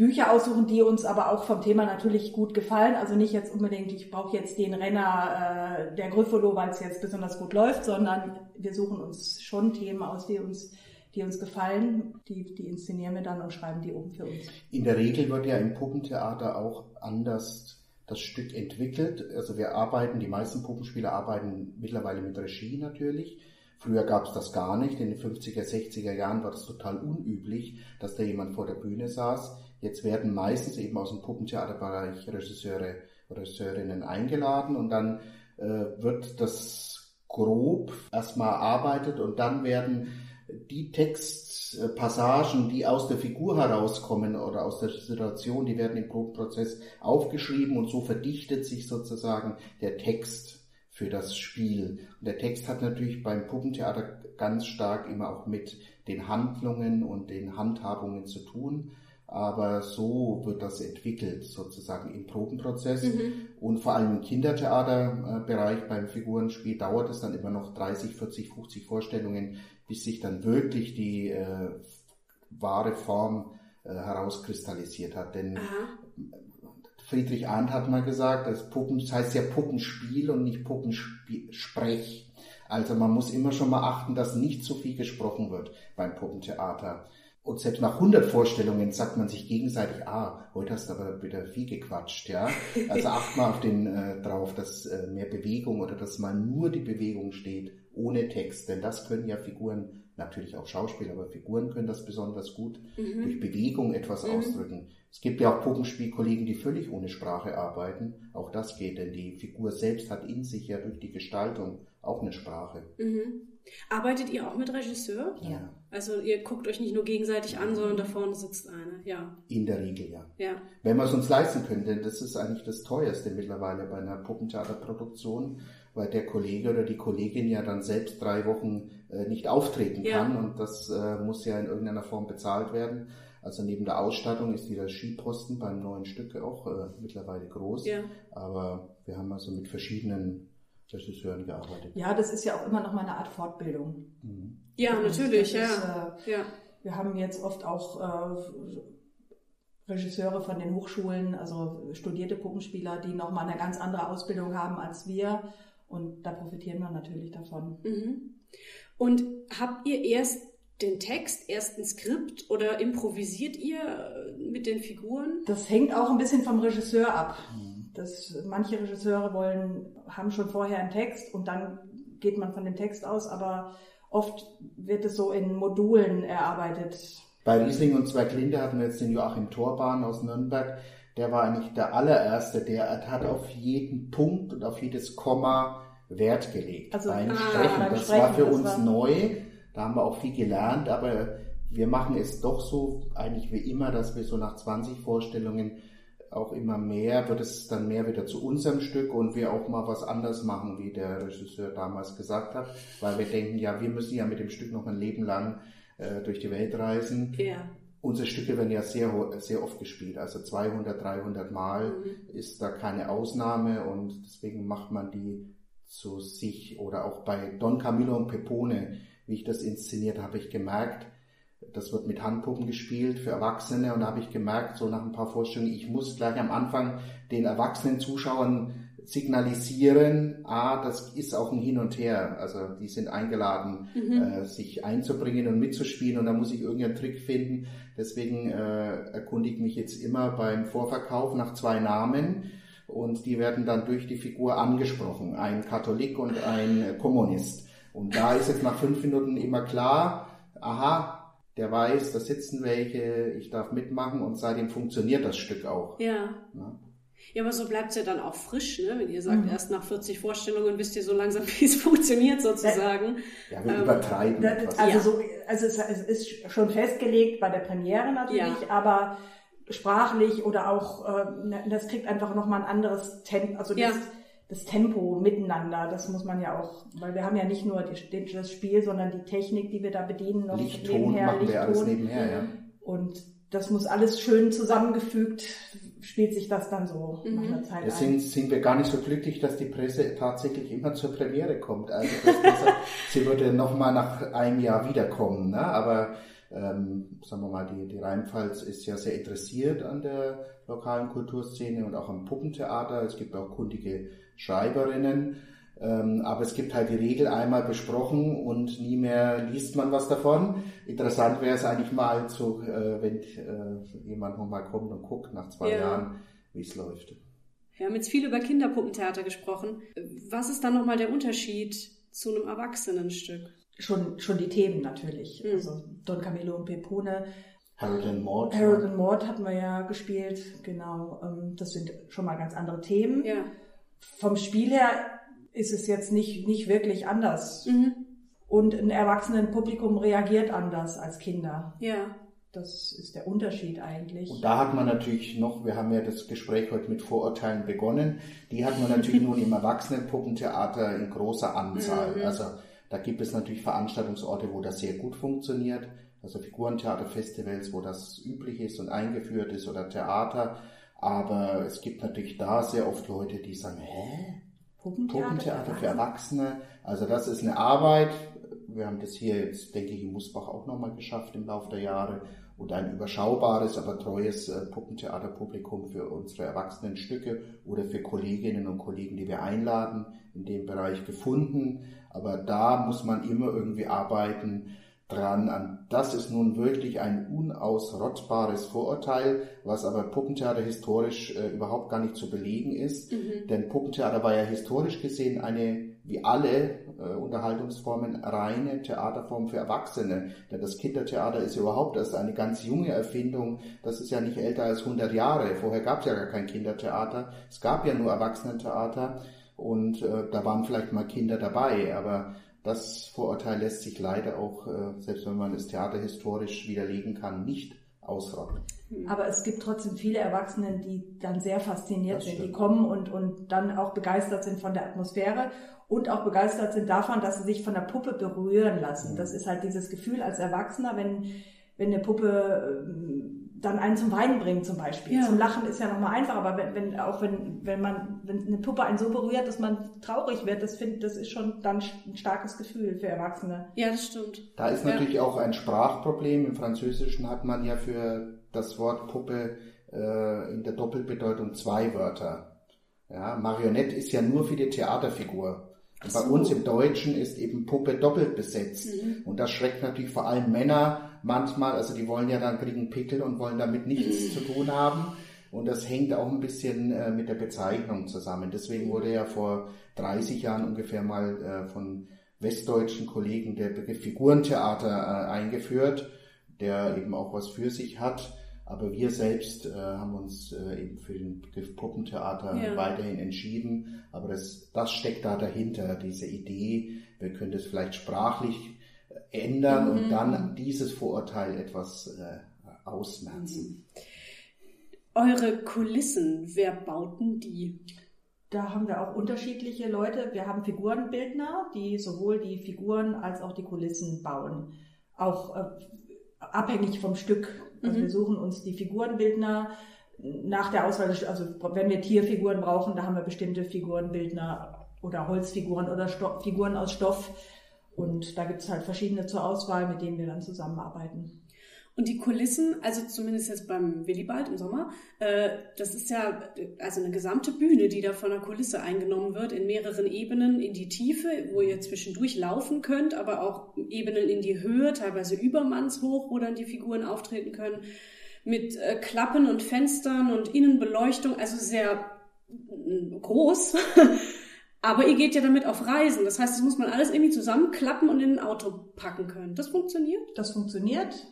Bücher aussuchen, die uns aber auch vom Thema natürlich gut gefallen. Also nicht jetzt unbedingt, ich brauche jetzt den Renner äh, der Gryffalo, weil es jetzt besonders gut läuft, sondern wir suchen uns schon Themen aus, die uns die uns gefallen, die, die inszenieren wir dann und schreiben die oben für uns. In der Regel wird ja im Puppentheater auch anders das Stück entwickelt. Also wir arbeiten, die meisten Puppenspieler arbeiten mittlerweile mit Regie natürlich. Früher gab es das gar nicht. In den 50er, 60er Jahren war das total unüblich, dass da jemand vor der Bühne saß. Jetzt werden meistens eben aus dem Puppentheaterbereich Regisseure Regisseurinnen eingeladen und dann äh, wird das grob erstmal erarbeitet und dann werden die Textpassagen, die aus der Figur herauskommen oder aus der Situation, die werden im Probenprozess aufgeschrieben und so verdichtet sich sozusagen der Text für das Spiel. Und der Text hat natürlich beim Puppentheater ganz stark immer auch mit den Handlungen und den Handhabungen zu tun. Aber so wird das entwickelt, sozusagen im Probenprozess. Mhm. Und vor allem im Kindertheaterbereich beim Figurenspiel dauert es dann immer noch 30, 40, 50 Vorstellungen, bis sich dann wirklich die äh, wahre Form äh, herauskristallisiert hat. Denn Aha. Friedrich Arndt hat mal gesagt, das, Puppen, das heißt ja Puppenspiel und nicht Puppensprech. Also man muss immer schon mal achten, dass nicht so viel gesprochen wird beim Puppentheater. Und selbst nach 100 Vorstellungen sagt man sich gegenseitig, ah, heute hast du aber wieder viel gequatscht, ja. Also acht mal auf den äh, drauf, dass äh, mehr Bewegung oder dass mal nur die Bewegung steht, ohne Text. Denn das können ja Figuren, natürlich auch Schauspieler, aber Figuren können das besonders gut mhm. durch Bewegung etwas mhm. ausdrücken. Es gibt ja auch Puppenspielkollegen, die völlig ohne Sprache arbeiten. Auch das geht, denn die Figur selbst hat in sich ja durch die Gestaltung auch eine Sprache. Mhm. Arbeitet ihr auch mit Regisseur? Ja. Also ihr guckt euch nicht nur gegenseitig an, sondern da vorne sitzt einer, ja. In der Regel, ja. Ja. Wenn wir es uns leisten können, denn das ist eigentlich das teuerste mittlerweile bei einer Puppentheaterproduktion, weil der Kollege oder die Kollegin ja dann selbst drei Wochen äh, nicht auftreten kann ja. und das äh, muss ja in irgendeiner Form bezahlt werden. Also neben der Ausstattung ist dieser Skiposten beim neuen Stück auch äh, mittlerweile groß. Ja. Aber wir haben also mit verschiedenen Regisseuren gearbeitet. Ja, das ist ja auch immer noch mal eine Art Fortbildung. Mhm. Ja, Und natürlich, ja. Ist, äh, ja. Wir haben jetzt oft auch äh, Regisseure von den Hochschulen, also studierte Puppenspieler, die nochmal eine ganz andere Ausbildung haben als wir. Und da profitieren wir natürlich davon. Mhm. Und habt ihr erst den Text, erst ein Skript oder improvisiert ihr äh, mit den Figuren? Das hängt auch ein bisschen vom Regisseur ab. Mhm. Das, manche Regisseure wollen, haben schon vorher einen Text und dann geht man von dem Text aus, aber oft wird es so in Modulen erarbeitet. Bei Riesling und Zwerglinde hatten wir jetzt den Joachim Torbahn aus Nürnberg. Der war eigentlich der allererste, der hat auf jeden Punkt und auf jedes Komma Wert gelegt. Also beim ah, Sprechen. Beim das Sprechen, war für uns war... neu. Da haben wir auch viel gelernt, aber wir machen es doch so, eigentlich wie immer, dass wir so nach 20 Vorstellungen auch immer mehr, wird es dann mehr wieder zu unserem Stück und wir auch mal was anders machen, wie der Regisseur damals gesagt hat, weil wir denken, ja, wir müssen ja mit dem Stück noch ein Leben lang äh, durch die Welt reisen. Ja. Unsere Stücke werden ja sehr, sehr oft gespielt, also 200, 300 Mal mhm. ist da keine Ausnahme und deswegen macht man die zu sich oder auch bei Don Camillo und Pepone, wie ich das inszeniert habe, ich gemerkt, das wird mit Handpuppen gespielt für Erwachsene und da habe ich gemerkt, so nach ein paar Vorstellungen, ich muss gleich am Anfang den erwachsenen Zuschauern signalisieren, ah, das ist auch ein Hin und Her. Also die sind eingeladen, mhm. äh, sich einzubringen und mitzuspielen und da muss ich irgendeinen Trick finden. Deswegen äh, erkundige mich jetzt immer beim Vorverkauf nach zwei Namen und die werden dann durch die Figur angesprochen, ein Katholik und ein Kommunist. Und da ist jetzt nach fünf Minuten immer klar, aha, der weiß, da sitzen welche, ich darf mitmachen und seitdem funktioniert das Stück auch. Ja. ja. Ja, aber so bleibt es ja dann auch frisch, ne? wenn ihr sagt, mhm. erst nach 40 Vorstellungen wisst ihr so langsam, wie es funktioniert sozusagen. Ja, wir ähm, übertreiben. Das, also, ja. so, also es, es, ist schon festgelegt bei der Premiere natürlich, ja. aber sprachlich oder auch, äh, das kriegt einfach nochmal ein anderes Tempo. Also das, das Tempo miteinander, das muss man ja auch, weil wir haben ja nicht nur die, das Spiel, sondern die Technik, die wir da bedienen, noch Lichtton nebenher, Lichtton. nebenher, ja. Und das muss alles schön zusammengefügt spielt sich das dann so mhm. nach einer Zeit ein. Sind, sind wir gar nicht so glücklich, dass die Presse tatsächlich immer zur Premiere kommt. Also das, sie würde nochmal nach einem Jahr wiederkommen. Ne? Aber ähm, sagen wir mal, die, die Rheinpfalz ist ja sehr interessiert an der lokalen Kulturszene und auch am Puppentheater. Es gibt auch kundige Schreiberinnen. Ähm, aber es gibt halt die Regel einmal besprochen und nie mehr liest man was davon. Interessant wäre es eigentlich mal zu, äh, wenn äh, jemand nochmal kommt und guckt nach zwei ja. Jahren, wie es läuft. Wir haben jetzt viel über Kinderpuppentheater gesprochen. Was ist dann nochmal der Unterschied zu einem Erwachsenenstück? Schon, schon die Themen natürlich. Mhm. Also Don Camillo und Pepone. Harold and Maud. Harold and Maud hatten wir ja gespielt, genau. Ähm, das sind schon mal ganz andere Themen. Ja. Vom Spiel her ist es jetzt nicht, nicht wirklich anders. Mhm. Und ein Erwachsenenpublikum reagiert anders als Kinder. Ja. Das ist der Unterschied eigentlich. Und da hat man natürlich noch, wir haben ja das Gespräch heute mit Vorurteilen begonnen, die hat man natürlich nun im Erwachsenenpuppentheater in großer Anzahl. Mhm. Also da gibt es natürlich Veranstaltungsorte, wo das sehr gut funktioniert. Also Figurentheaterfestivals, wo das üblich ist und eingeführt ist oder Theater. Aber es gibt natürlich da sehr oft Leute, die sagen, hä? Puppentheater, Puppentheater für Erwachsene. Also das ist eine Arbeit. Wir haben das hier jetzt, denke ich, in Musbach auch nochmal geschafft im Laufe der Jahre und ein überschaubares, aber treues äh, Puppentheaterpublikum für unsere erwachsenen Stücke oder für Kolleginnen und Kollegen, die wir einladen, in dem Bereich gefunden. Aber da muss man immer irgendwie arbeiten, dran an. Das ist nun wirklich ein unausrottbares Vorurteil, was aber Puppentheater historisch äh, überhaupt gar nicht zu belegen ist. Mhm. Denn Puppentheater war ja historisch gesehen eine, wie alle äh, Unterhaltungsformen, reine Theaterform für Erwachsene. Denn das Kindertheater ist überhaupt erst eine ganz junge Erfindung. Das ist ja nicht älter als 100 Jahre. Vorher gab es ja gar kein Kindertheater. Es gab ja nur Erwachsenentheater. Und äh, da waren vielleicht mal Kinder dabei, aber das Vorurteil lässt sich leider auch, äh, selbst wenn man es theaterhistorisch widerlegen kann, nicht ausrotten. Hm. Aber es gibt trotzdem viele Erwachsene, die dann sehr fasziniert sind, die kommen und, und dann auch begeistert sind von der Atmosphäre und auch begeistert sind davon, dass sie sich von der Puppe berühren lassen. Mhm. Das ist halt dieses Gefühl als Erwachsener, wenn, wenn eine Puppe ähm, dann einen zum Weinen bringen zum Beispiel. Ja. Zum Lachen ist ja nochmal einfach, aber wenn, wenn, auch wenn, wenn man, wenn eine Puppe einen so berührt, dass man traurig wird, das finde, das ist schon dann ein starkes Gefühl für Erwachsene. Ja, das stimmt. Da ist ja. natürlich auch ein Sprachproblem. Im Französischen hat man ja für das Wort Puppe äh, in der Doppelbedeutung zwei Wörter. Ja, Marionette ist ja nur für die Theaterfigur. So. Bei uns im Deutschen ist eben Puppe doppelt besetzt. Mhm. Und das schreckt natürlich vor allem Männer manchmal, also die wollen ja dann kriegen Pickel und wollen damit nichts zu tun haben. Und das hängt auch ein bisschen äh, mit der Bezeichnung zusammen. Deswegen wurde ja vor 30 Jahren ungefähr mal äh, von westdeutschen Kollegen der Begriff Figurentheater äh, eingeführt, der eben auch was für sich hat. Aber wir selbst äh, haben uns äh, eben für den Begriff Puppentheater ja. weiterhin entschieden. Aber das, das steckt da dahinter, diese Idee. Wir können das vielleicht sprachlich ändern mhm. und dann dieses Vorurteil etwas äh, ausmerzen. Mhm. Eure Kulissen, wer bauten die? Da haben wir auch unterschiedliche Leute. Wir haben Figurenbildner, die sowohl die Figuren als auch die Kulissen bauen. Auch äh, abhängig vom Stück. Also mhm. wir suchen uns die Figurenbildner nach der Auswahl, also wenn wir Tierfiguren brauchen, da haben wir bestimmte Figurenbildner oder Holzfiguren oder Stoff, Figuren aus Stoff, und da gibt es halt verschiedene zur Auswahl, mit denen wir dann zusammenarbeiten. Und die Kulissen, also zumindest jetzt beim Willibald im Sommer, äh, das ist ja also eine gesamte Bühne, die da von der Kulisse eingenommen wird, in mehreren Ebenen in die Tiefe, wo ihr zwischendurch laufen könnt, aber auch Ebenen in die Höhe, teilweise übermannshoch, wo dann die Figuren auftreten können, mit äh, Klappen und Fenstern und Innenbeleuchtung, also sehr äh, groß. Aber ihr geht ja damit auf Reisen. Das heißt, das muss man alles irgendwie zusammenklappen und in ein Auto packen können. Das funktioniert? Das funktioniert.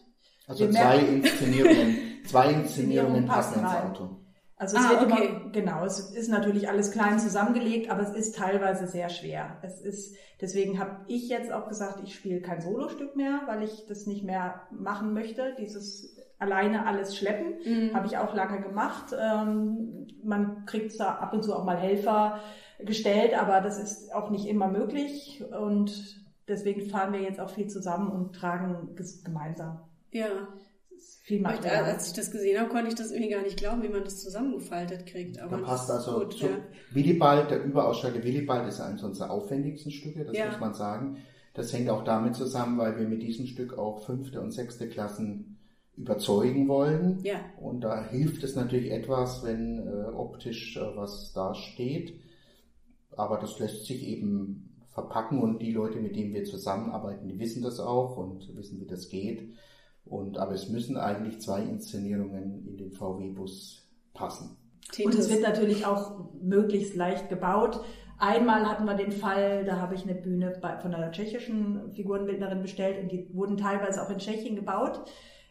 Also Wir zwei Inszenierungen, zwei Inszenierungen passen ins Auto. Also es ah, wird okay. immer, genau, es ist natürlich alles klein zusammengelegt, aber es ist teilweise sehr schwer. Es ist, deswegen habe ich jetzt auch gesagt, ich spiele kein Solostück mehr, weil ich das nicht mehr machen möchte. Dieses alleine alles schleppen, mhm. habe ich auch lange gemacht. Ähm, man kriegt da ab und zu auch mal Helfer gestellt, aber das ist auch nicht immer möglich und deswegen fahren wir jetzt auch viel zusammen und tragen gemeinsam. Ja. viel Material. Als ich das gesehen habe, konnte ich das irgendwie gar nicht glauben, wie man das zusammengefaltet kriegt. Aber da passt also gut, zu, ja. Willibald, der überausstatete Willibald ist eines unserer aufwendigsten Stücke, das Ja. muss man sagen. Das hängt auch damit zusammen, weil wir mit diesem Stück auch fünfte und sechste Klassen überzeugen wollen. Ja. Und da hilft es natürlich etwas, wenn äh, optisch äh, was da steht. Aber das lässt sich eben verpacken und die Leute, mit denen wir zusammenarbeiten, die wissen das auch und wissen, wie das geht. Und, aber es müssen eigentlich zwei Inszenierungen in den VW-Bus passen. Und es wird natürlich auch möglichst leicht gebaut. Einmal hatten wir den Fall, da habe ich eine Bühne von einer tschechischen Figurenbildnerin bestellt und die wurden teilweise auch in Tschechien gebaut,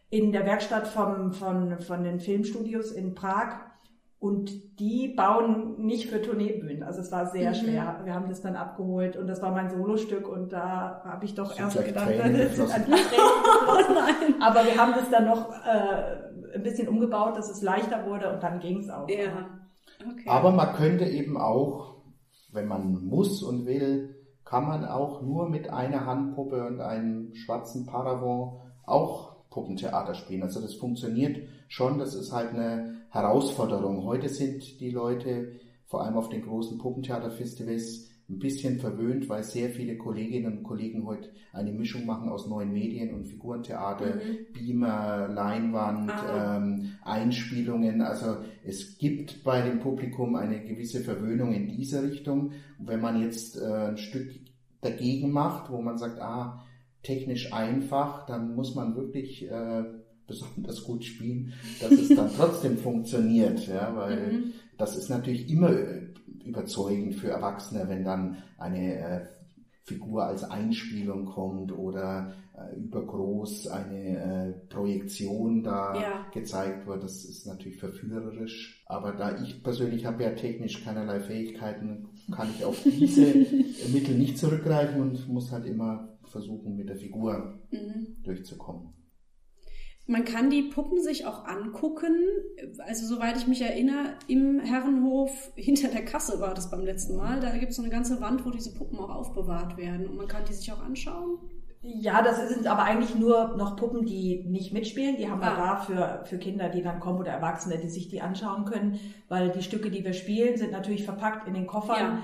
in der Werkstatt vom, von, von den Filmstudios in Prag. Und die bauen nicht für Tourneebühnen. Also es war sehr Mhm. schwer. Wir haben das dann abgeholt und das war mein Solostück und da habe ich doch erst gedacht, geflossen. Aber wir haben das dann noch äh, ein bisschen umgebaut, dass es leichter wurde und dann ging es auch. Ja. Okay. Aber man könnte eben auch, wenn man muss und will, kann man auch nur mit einer Handpuppe und einem schwarzen Paravent auch Puppentheater spielen. Also das funktioniert schon, das ist halt eine Herausforderung. Heute sind die Leute, vor allem auf den großen Puppentheaterfestivals, ein bisschen verwöhnt, weil sehr viele Kolleginnen und Kollegen heute eine Mischung machen aus neuen Medien und Figurentheater, Mhm. Beamer, Leinwand, Ah. ähm, Einspielungen. Also es gibt bei dem Publikum eine gewisse Verwöhnung in diese Richtung. Und wenn man jetzt äh, ein Stück dagegen macht, wo man sagt, ah, technisch einfach, dann muss man wirklich äh, besonders gut spielen, dass es dann trotzdem funktioniert, ja, weil Mhm. das ist natürlich immer äh, überzeugend für Erwachsene, wenn dann eine äh, Figur als Einspielung kommt oder äh, übergroß eine äh, Projektion da Ja. gezeigt wird. Das ist natürlich verführerisch. Aber da ich persönlich habe ja technisch keinerlei Fähigkeiten, kann ich auf diese Mittel nicht zurückgreifen und muss halt immer versuchen, mit der Figur Mhm. durchzukommen. Man kann die Puppen sich auch angucken. Also soweit ich mich erinnere, im Herrenhof hinter der Kasse war das beim letzten Mal. Da gibt es so eine ganze Wand, wo diese Puppen auch aufbewahrt werden. Und man kann die sich auch anschauen. Ja, das sind aber eigentlich nur noch Puppen, die nicht mitspielen. Die haben wir Ah. da für, für Kinder, die dann kommen oder Erwachsene, die sich die anschauen können, weil die Stücke, die wir spielen, sind natürlich verpackt in den Koffern. Ja.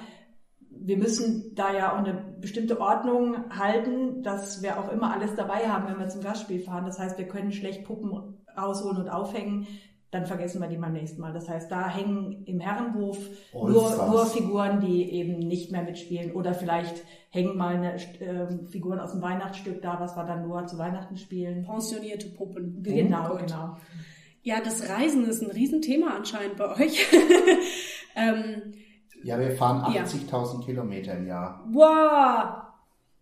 Wir müssen da ja auch eine bestimmte Ordnung halten, dass wir auch immer alles dabei haben, wenn wir zum Gastspiel fahren. Das heißt, wir können schlecht Puppen rausholen und aufhängen. Dann vergessen wir die beim nächsten Mal. Das heißt, da hängen im Herrenhof nur, nur Figuren, die eben nicht mehr mitspielen. Oder vielleicht hängen mal eine, ähm, Figuren aus dem Weihnachtsstück da, was wir dann nur zu Weihnachten spielen. Pensionierte Puppen. Genau, Oh genau. Ja, das Reisen ist ein Riesenthema anscheinend bei euch. ähm, Ja, wir fahren Ja. 80.000 Kilometer im Jahr. wow.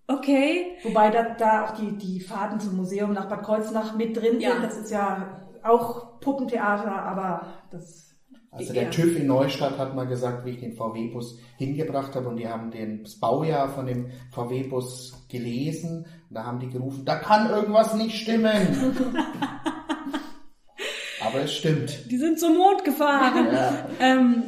Okay. Wobei da, da auch die, die Fahrten zum Museum nach Bad Kreuznach mit drin Ja. sind. Das ist ja auch Puppentheater, aber das Also Ja. der TÜV in Neustadt hat mal gesagt, wie ich den VW-Bus hingebracht habe und die haben den, das Baujahr von dem VW-Bus gelesen und da haben die gerufen, da kann irgendwas nicht stimmen. Aber es stimmt. Die sind zum Mond gefahren. Ja. Ähm,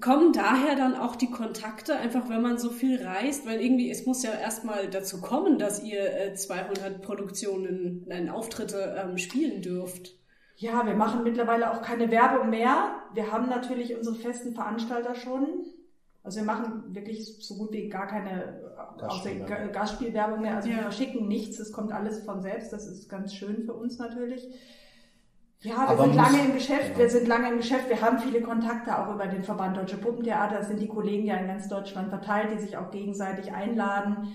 kommen daher dann auch die Kontakte, einfach wenn man so viel reist? Weil irgendwie, es muss ja erstmal dazu kommen, dass ihr äh, 200 Produktionen, nein, Auftritte ähm, spielen dürft. Ja, wir machen mittlerweile auch keine Werbung mehr. Wir haben natürlich unsere festen Veranstalter schon. Also wir machen wirklich so gut wie gar keine äh, Gastspielwerbung mehr. Also Ja. wir verschicken nichts, es kommt alles von selbst. Das ist ganz schön für uns natürlich. Ja, wir Aber sind lange im Geschäft, genau. wir sind lange im Geschäft, wir haben viele Kontakte auch über den Verband Deutsche Puppentheater. Das sind die Kollegen ja in ganz Deutschland verteilt, die sich auch gegenseitig einladen.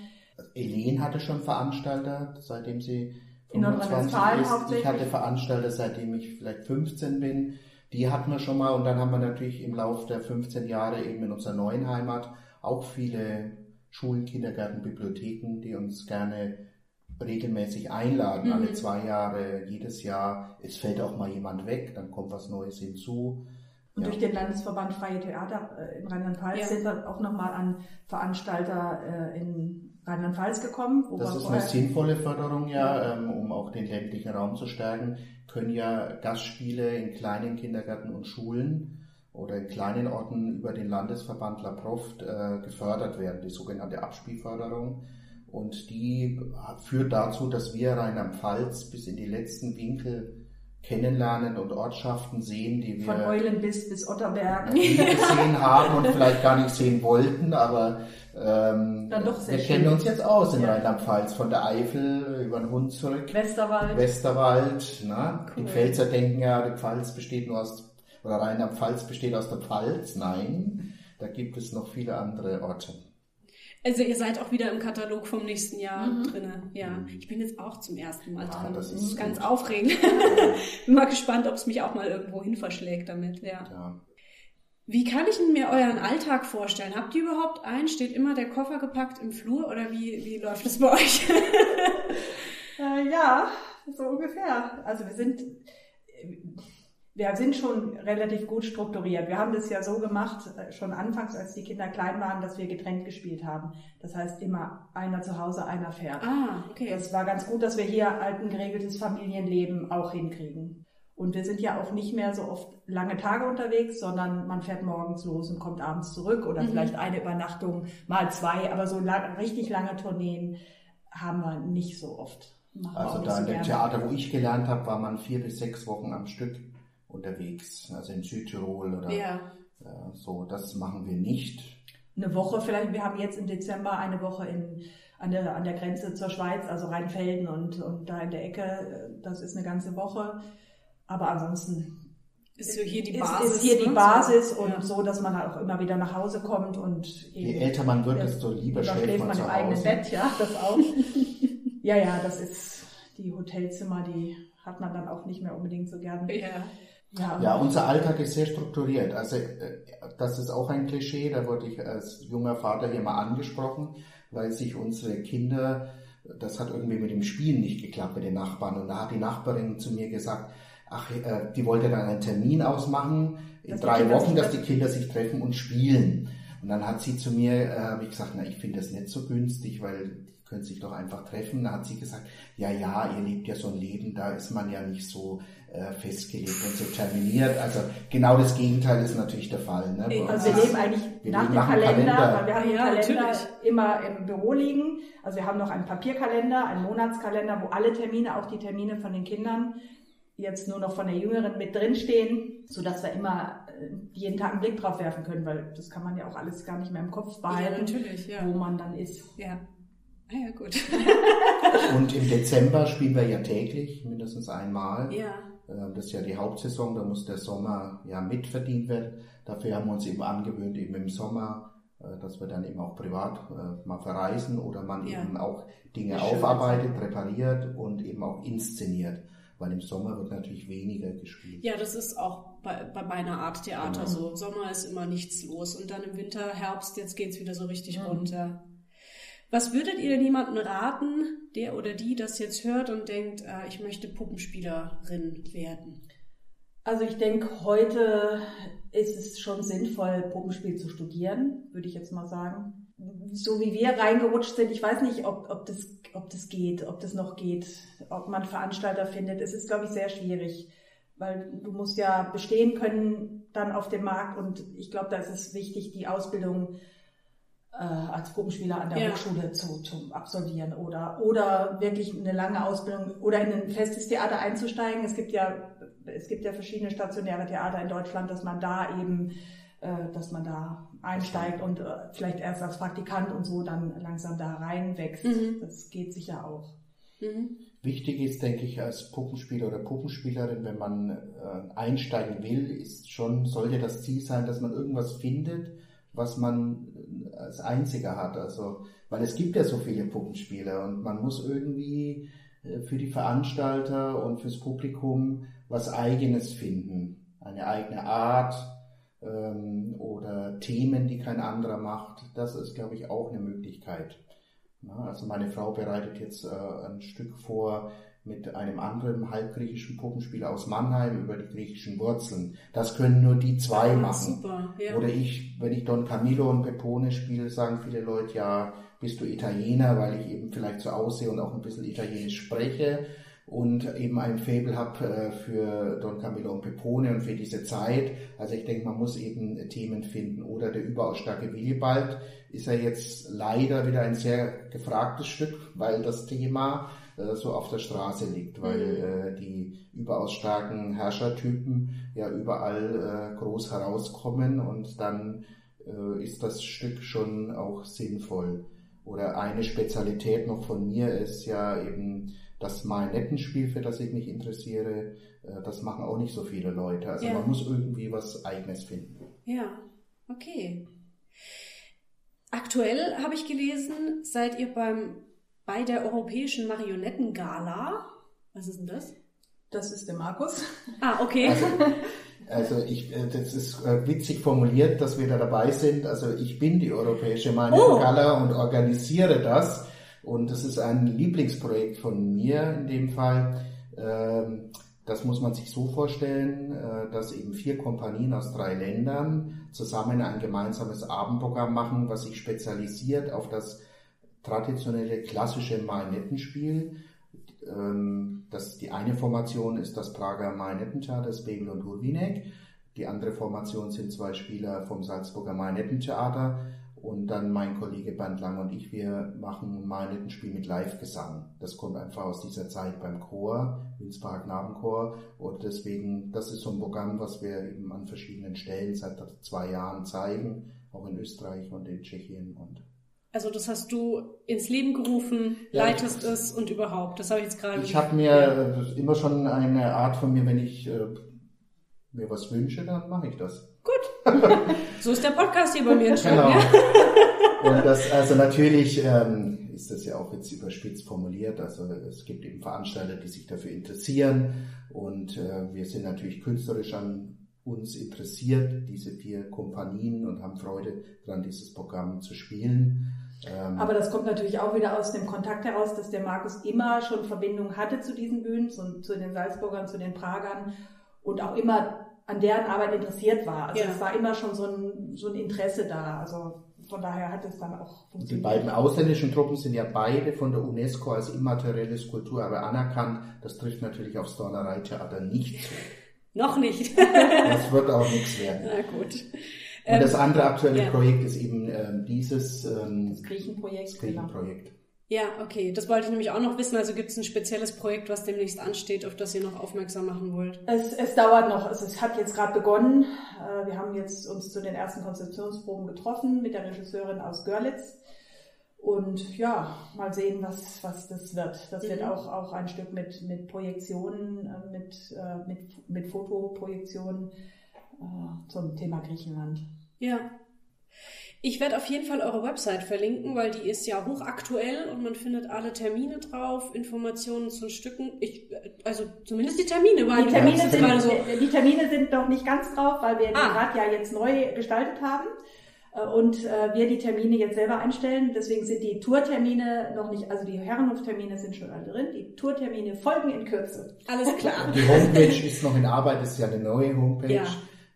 Elen hatte schon Veranstalter, seitdem sie In 25 Nordrhein-Westfalen ist. Ich hauptsächlich. hatte Veranstalter, seitdem ich vielleicht 15 bin. Die hatten wir schon mal und dann haben wir natürlich im Laufe der 15 Jahre eben in unserer neuen Heimat auch viele Schulen, Kindergärten, Bibliotheken, die uns gerne regelmäßig einladen, Mhm. alle zwei Jahre, jedes Jahr. Es fällt auch mal jemand weg, dann kommt was Neues hinzu. Und Ja. durch den Landesverband Freie Theater äh, in Rheinland-Pfalz Ja. sind wir auch nochmal an Veranstalter äh, in Rheinland-Pfalz gekommen. Wo Das ist eine sinnvolle Förderung ja, ähm, um auch den ländlichen Raum zu stärken, können ja Gastspiele in kleinen Kindergärten und Schulen oder in kleinen Orten über den Landesverband La Proft äh, gefördert werden, die sogenannte Abspielförderung. Und die führt dazu, dass wir Rheinland-Pfalz bis in die letzten Winkel kennenlernen und Ortschaften sehen, die wir von Eulen bis bis Otterberg gesehen haben und vielleicht gar nicht sehen wollten, aber ähm, Dann doch sehr wir schön. kennen uns jetzt aus in Ja. Rheinland-Pfalz, von der Eifel über den Hunsrück, Westerwald. Westerwald. Ne? Die Cool. Pfälzer denken ja, die Pfalz besteht nur aus, oder Rheinland-Pfalz besteht aus der Pfalz. Nein, da gibt es noch viele andere Orte. Also ihr seid auch wieder im Katalog vom nächsten Jahr drinne. Ja, ich bin jetzt auch zum ersten Mal Ah, drin. das ist ist ganz gut. aufregend. bin mal gespannt, ob es mich auch mal irgendwo hin verschlägt damit. Ja. Ja. Wie kann ich mir euren Alltag vorstellen? Habt ihr überhaupt einen? Steht immer der Koffer gepackt im Flur oder wie, wie läuft das bei euch? Äh, ja, so ungefähr. Also wir sind, wir sind schon relativ gut strukturiert. Wir haben das ja so gemacht, äh, schon anfangs, als die Kinder klein waren, dass wir getrennt gespielt haben. Das heißt immer einer zu Hause, einer fährt. ah, okay. Das war ganz gut, dass wir hier halt ein geregeltes Familienleben auch hinkriegen. Und wir sind ja auch nicht mehr so oft lange Tage unterwegs, sondern man fährt morgens los und kommt abends zurück oder Mhm. vielleicht eine Übernachtung, mal zwei, aber so lang, richtig lange Tourneen haben wir nicht so oft. Machen Also da so in dem. Theater, wo ich gelernt habe, war man vier bis sechs Wochen am Stück unterwegs. Also in Südtirol oder ja. äh, so. Das machen wir nicht. Eine Woche vielleicht, wir haben jetzt im Dezember eine Woche in, an, der, an der Grenze zur Schweiz, also Rheinfelden und, und da in der Ecke, das ist eine ganze Woche. Aber ansonsten Ist so hier die ist, Basis. ist hier die ne? Basis So, und ja. so, dass man halt auch immer wieder nach Hause kommt und Je älter man wird, desto lieber da schläft schläft man man zu im eigenen Hause. Bett, ja, das auch. ja, ja, das ist die Hotelzimmer, die hat man dann auch nicht mehr unbedingt so gern. Ja. Ja, Ja, unser Alltag ist sehr strukturiert. Also äh, das ist auch ein Klischee, da wurde ich als junger Vater hier mal angesprochen, weil sich unsere Kinder, das hat irgendwie mit dem Spielen nicht geklappt mit den Nachbarn. Und da hat die Nachbarin zu mir gesagt, ach, äh, die wollte dann einen Termin ausmachen in die drei Wochen, dass die. Kinder sich treffen und spielen. Und dann hat sie zu mir, äh, habe ich gesagt, na, ich finde das nicht so günstig, weil die können sich doch einfach treffen. Da hat sie gesagt, ja, ja, ihr lebt ja so ein Leben, da ist man ja nicht so festgelegt und so terminiert. Also genau das Gegenteil ist natürlich der Fall. Ne? Bei Also wir leben eigentlich wir nach dem Kalender, Kalender. weil wir haben den Ja, Kalender natürlich. immer im Büro liegen. Also wir haben noch einen Papierkalender, einen Monatskalender, wo alle Termine, auch die Termine von den Kindern, jetzt nur noch von der Jüngeren mit drinstehen, sodass wir immer äh, jeden Tag einen Blick drauf werfen können, weil das kann man ja auch alles gar nicht mehr im Kopf ja, behalten, natürlich, ja. wo man dann ist. Ja. Ah, ja, gut. Und im Dezember spielen wir ja täglich, mindestens einmal. ja. Äh, Das ist ja die Hauptsaison, da muss der Sommer ja mitverdient werden. Dafür haben wir uns eben angewöhnt, eben im Sommer, äh, dass wir dann eben auch privat äh, mal verreisen oder man Ja. eben auch Dinge aufarbeitet, repariert und eben auch inszeniert. Weil im Sommer wird natürlich weniger gespielt. Ja, das ist auch bei, bei meiner Art Theater Genau. so. Sommer ist immer nichts los und dann im Winter, Herbst, jetzt geht's wieder so richtig Mhm. runter. Was würdet ihr denn jemandem raten, der oder die das jetzt hört und denkt, äh, ich möchte Puppenspielerin werden? Also ich denke, heute ist es schon sinnvoll, Puppenspiel zu studieren, würde ich jetzt mal sagen. So wie wir reingerutscht sind, ich weiß nicht, ob, ob, das, ob das geht, ob das noch geht, ob man Veranstalter findet. Es ist, glaube ich, sehr schwierig, weil du musst ja bestehen können dann auf dem Markt und ich glaube, da ist es wichtig, die Ausbildung äh, als Puppenspieler an der Ja. Hochschule zu, zu absolvieren oder, oder wirklich eine lange Ausbildung oder in ein festes Theater einzusteigen. Es gibt ja, es gibt ja verschiedene stationäre Theater in Deutschland, dass man da eben, äh, dass man da einsteigt und äh, vielleicht erst als Praktikant und so dann langsam da reinwächst. Mhm. Das geht sicher auch. Mhm. Wichtig ist, denke ich, als Puppenspieler oder Puppenspielerin, wenn man äh, einsteigen will, ist schon, sollte das Ziel sein, dass man irgendwas findet, was man äh, als einziger hat. Also, weil es gibt ja so viele Puppenspieler und man muss irgendwie äh, für die Veranstalter und fürs Publikum was Eigenes finden. Eine eigene Art ähm, oder Themen, die kein anderer macht. Das ist, glaube ich, auch eine Möglichkeit. Also meine Frau bereitet jetzt äh, ein Stück vor mit einem anderen halbgriechischen Puppenspieler aus Mannheim über die griechischen Wurzeln. Das können nur die zwei Ah, machen. Super, ja. Oder ich, wenn ich Don Camillo und Pepone spiele, sagen viele Leute, ja, bist du Italiener, weil ich eben vielleicht so aussehe und auch ein bisschen Italienisch spreche und eben ein Faible habe äh, für Don Camillo und Pepone und für diese Zeit. Also ich denke, man muss eben Themen finden. Oder der überaus starke Willibald ist ja jetzt leider wieder ein sehr gefragtes Stück, weil das Thema äh, so auf der Straße liegt, weil mhm. äh, die überaus starken Herrschertypen ja überall äh, groß herauskommen und dann äh, ist das Stück schon auch sinnvoll. Oder eine Spezialität noch von mir ist ja eben das Marionettenspiel, für das ich mich interessiere. Äh, das machen auch nicht so viele Leute. Also ja. man muss irgendwie was Eigenes finden. Ja, okay. Aktuell habe ich gelesen, seid ihr beim, bei der Europäischen Marionettengala. Was ist denn das? Das ist der Markus. Ah, okay. Also, also ich, äh, das ist äh, witzig formuliert, dass wir da dabei sind. Also ich bin die Europäische Marionettengala oh. und organisiere das. Und das ist ein Lieblingsprojekt von mir in dem Fall. Ähm, das muss man sich so vorstellen, äh, dass eben vier Kompanien aus drei Ländern zusammen ein gemeinsames Abendprogramm machen, was sich spezialisiert auf das traditionelle klassische Marionettenspiel. Ähm, das, die eine Formation ist das Prager Marionettentheater Spegel und Hurwinek. Die andere Formation sind zwei Spieler vom Salzburger Marionettentheater und dann mein Kollege Bernd Lang und ich, wir machen ein Spiel mit Live-Gesang. Das kommt einfach aus dieser Zeit beim Chor, Winspark Knabenchor. Und deswegen, das ist so ein Programm, was wir eben an verschiedenen Stellen seit zwei Jahren zeigen, auch in Österreich und in Tschechien und also das hast du ins Leben gerufen, ja, leitest es und überhaupt. Das habe ich jetzt gerade. Ich habe mir ja. immer schon eine Art von mir, wenn ich äh, mir was wünsche, dann mache ich das. Gut. so ist der Podcast hier bei mir schon. Genau. Und das, also natürlich ähm, ist das ja auch jetzt überspitzt formuliert. Also es gibt eben Veranstalter, die sich dafür interessieren. Und äh, wir sind natürlich künstlerisch an uns interessiert, diese vier Kompanien, und haben Freude daran, dieses Programm zu spielen. Ähm, Aber das kommt natürlich auch wieder aus dem Kontakt heraus, dass der Markus immer schon Verbindung hatte zu diesen Bühnen, zu, zu den Salzburgern, zu den Pragern und auch immer an deren Arbeit interessiert war. Also ja. es war immer schon so ein, so ein Interesse da. Also von daher hat es dann auch funktioniert. Die beiden ausländischen Truppen sind ja beide von der UNESCO als immaterielles Kulturerbe anerkannt. Das trifft natürlich aufs Donnereitheater nicht zu. Noch nicht. das wird auch nichts werden. Na gut. Und das ähm, andere aktuelle ja. Projekt ist eben äh, dieses ähm, das Griechenprojekt. Das Griechenprojekt. Genau. Ja, okay. Das wollte ich nämlich auch noch wissen. Also gibt es ein spezielles Projekt, was demnächst ansteht, auf das ihr noch aufmerksam machen wollt? Es, es dauert noch. Also es hat jetzt gerade begonnen. Äh, wir haben jetzt uns zu den ersten Konzeptionsproben getroffen mit der Regisseurin aus Görlitz. Und ja, mal sehen, was, was das wird. Das mhm. wird auch, auch ein Stück mit, mit Projektionen, äh, mit, äh, mit, mit Fotoprojektionen zum Thema Griechenland. Ja, ich werde auf jeden Fall eure Website verlinken, weil die ist ja hochaktuell und man findet alle Termine drauf, Informationen zu Stücken. Ich, also zumindest die Termine waren die Termine, sind, so. die Termine sind noch nicht ganz drauf, weil wir ah. gerade ja jetzt neu gestaltet haben äh, und äh, wir die Termine jetzt selber einstellen. Deswegen sind die Tourtermine noch nicht, also die Herrenhoftermine sind schon alle drin. Die Tourtermine folgen in Kürze. Alles klar. Die Homepage ist noch in Arbeit, das ist ja eine neue Homepage, ja.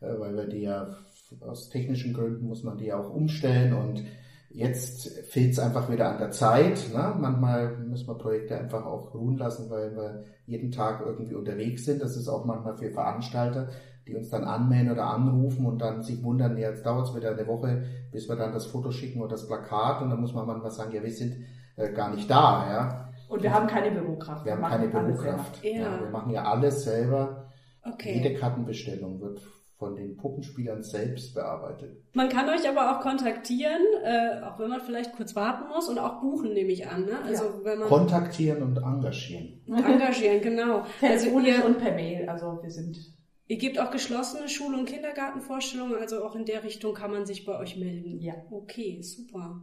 Äh, weil wir die ja aus technischen Gründen muss man die auch umstellen und jetzt fehlt es einfach wieder an der Zeit. Ne? Manchmal müssen wir Projekte einfach auch ruhen lassen, weil wir jeden Tag irgendwie unterwegs sind. Das ist auch manchmal für Veranstalter, die uns dann anmelden oder anrufen und dann sich wundern, ja, jetzt dauert es wieder eine Woche, bis wir dann das Foto schicken oder das Plakat und dann muss man manchmal sagen, ja, wir sind äh, gar nicht da. Ja? Und wir haben keine Bürokraft. Wir, wir haben keine Bürokraft. Ja. ja. wir machen ja alles selber. Okay. Jede Kartenbestellung wird von den Puppenspielern selbst bearbeitet. Man kann euch aber auch kontaktieren, äh, auch wenn man vielleicht kurz warten muss und auch buchen, nehme ich an. Ne? Also ja. wenn man kontaktieren und engagieren. Engagieren, genau. Telefonisch also und per Mail. Also wir sind. Ihr gebt auch geschlossene Schul- und Kindergartenvorstellungen, also auch in der Richtung kann man sich bei euch melden. Ja. Okay, super.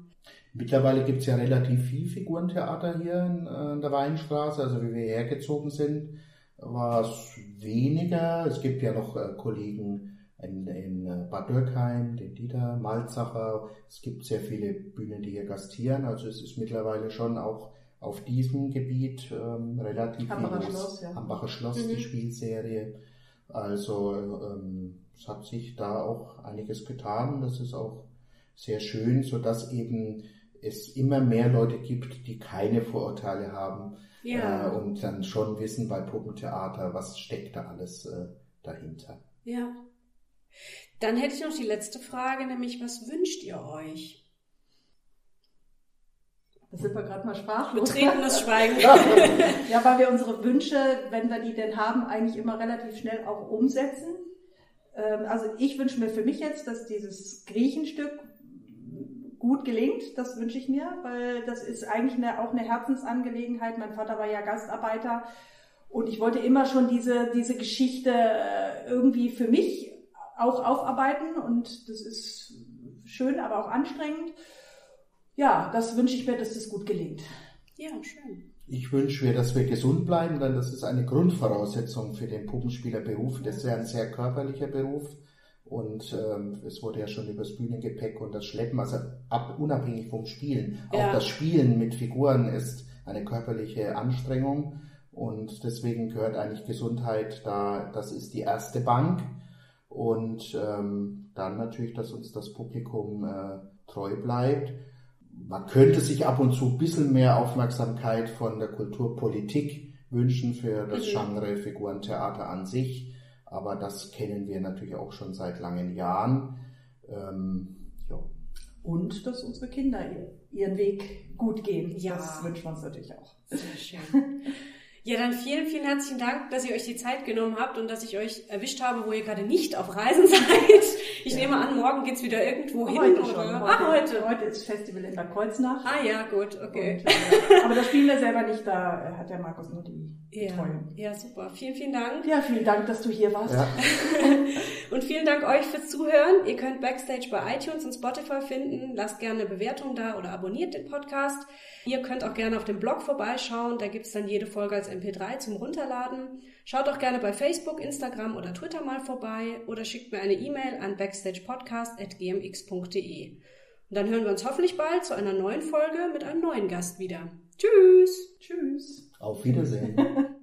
Mittlerweile gibt es ja relativ viel Figurentheater hier in, äh, in der Weinstraße, also wie wir hergezogen sind war es weniger. Es gibt ja noch äh, Kollegen in, in äh, Bad Dürkheim, den Dieter Malzacher. Es gibt sehr viele Bühnen, die hier gastieren. Also es ist mittlerweile schon auch auf diesem Gebiet ähm, relativ Hambacher viel Schloss, ja. Hambacher Schloss, mhm. die Spielserie. Also ähm, es hat sich da auch einiges getan. Das ist auch sehr schön, so dass eben es immer mehr Leute gibt, die keine Vorurteile haben ja. Äh, und dann schon wissen bei Puppentheater, was steckt da alles äh, dahinter. Ja. Dann hätte ich noch die letzte Frage, nämlich was wünscht ihr euch? Da sind wir gerade mal sprachlos. Betretenes Schweigen. ja, weil wir unsere Wünsche, wenn wir die denn haben, eigentlich immer relativ schnell auch umsetzen. Ähm, also ich wünsche mir für mich jetzt, dass dieses Griechenstück gut gelingt. Das wünsche ich mir, weil das ist eigentlich eine, auch eine Herzensangelegenheit. Mein Vater war ja Gastarbeiter und ich wollte immer schon diese, diese Geschichte äh, irgendwie für mich auch aufarbeiten und das ist schön, aber auch anstrengend ja, das wünsche ich mir, dass das gut gelingt. Ja, schön. Ich wünsche mir, dass wir gesund bleiben, denn das ist eine Grundvoraussetzung für den Puppenspielerberuf. Das ist ja ein sehr körperlicher Beruf und ähm, es wurde ja schon über das Bühnengepäck und das Schleppen, also ab, unabhängig vom Spielen. Ja. Auch das Spielen mit Figuren ist eine körperliche Anstrengung und deswegen gehört eigentlich Gesundheit da, das ist die erste Bank und ähm, dann natürlich, dass uns das Publikum äh, treu bleibt man könnte sich ab und zu ein bisschen mehr Aufmerksamkeit von der Kulturpolitik wünschen für das mhm. Genre Figurentheater an sich, aber das kennen wir natürlich auch schon seit langen Jahren. Ähm, ja. Und dass unsere Kinder ihren Weg gut gehen. Ja. Das wünschen wir uns natürlich auch. Sehr schön. Ja, dann vielen, vielen herzlichen Dank, dass ihr euch die Zeit genommen habt und dass ich euch erwischt habe, wo ihr gerade nicht auf Reisen seid. Ich ja. nehme an, morgen geht's wieder irgendwo hin. Heute schon. Heute, ah, heute. Heute ist Festival in der Kreuznach. Ah ja, gut, okay. Und, äh, aber das spielen wir selber nicht, da hat der Markus nur die ja. Betreuung. Ja, super. Vielen, vielen Dank. Ja, vielen Dank, dass du hier warst. Ja. und vielen Dank euch fürs Zuhören. Ihr könnt Backstage bei iTunes und Spotify finden. Lasst gerne eine Bewertung da oder abonniert den Podcast. Ihr könnt auch gerne auf dem Blog vorbeischauen. Da gibt's dann jede Folge als MP3 zum Runterladen. Schaut auch gerne bei Facebook, Instagram oder Twitter mal vorbei oder schickt mir eine E-Mail an backstagepodcast.gmx.de. Und dann hören wir uns hoffentlich bald zu einer neuen Folge mit einem neuen Gast wieder. Tschüss! Tschüss! Auf Wiedersehen!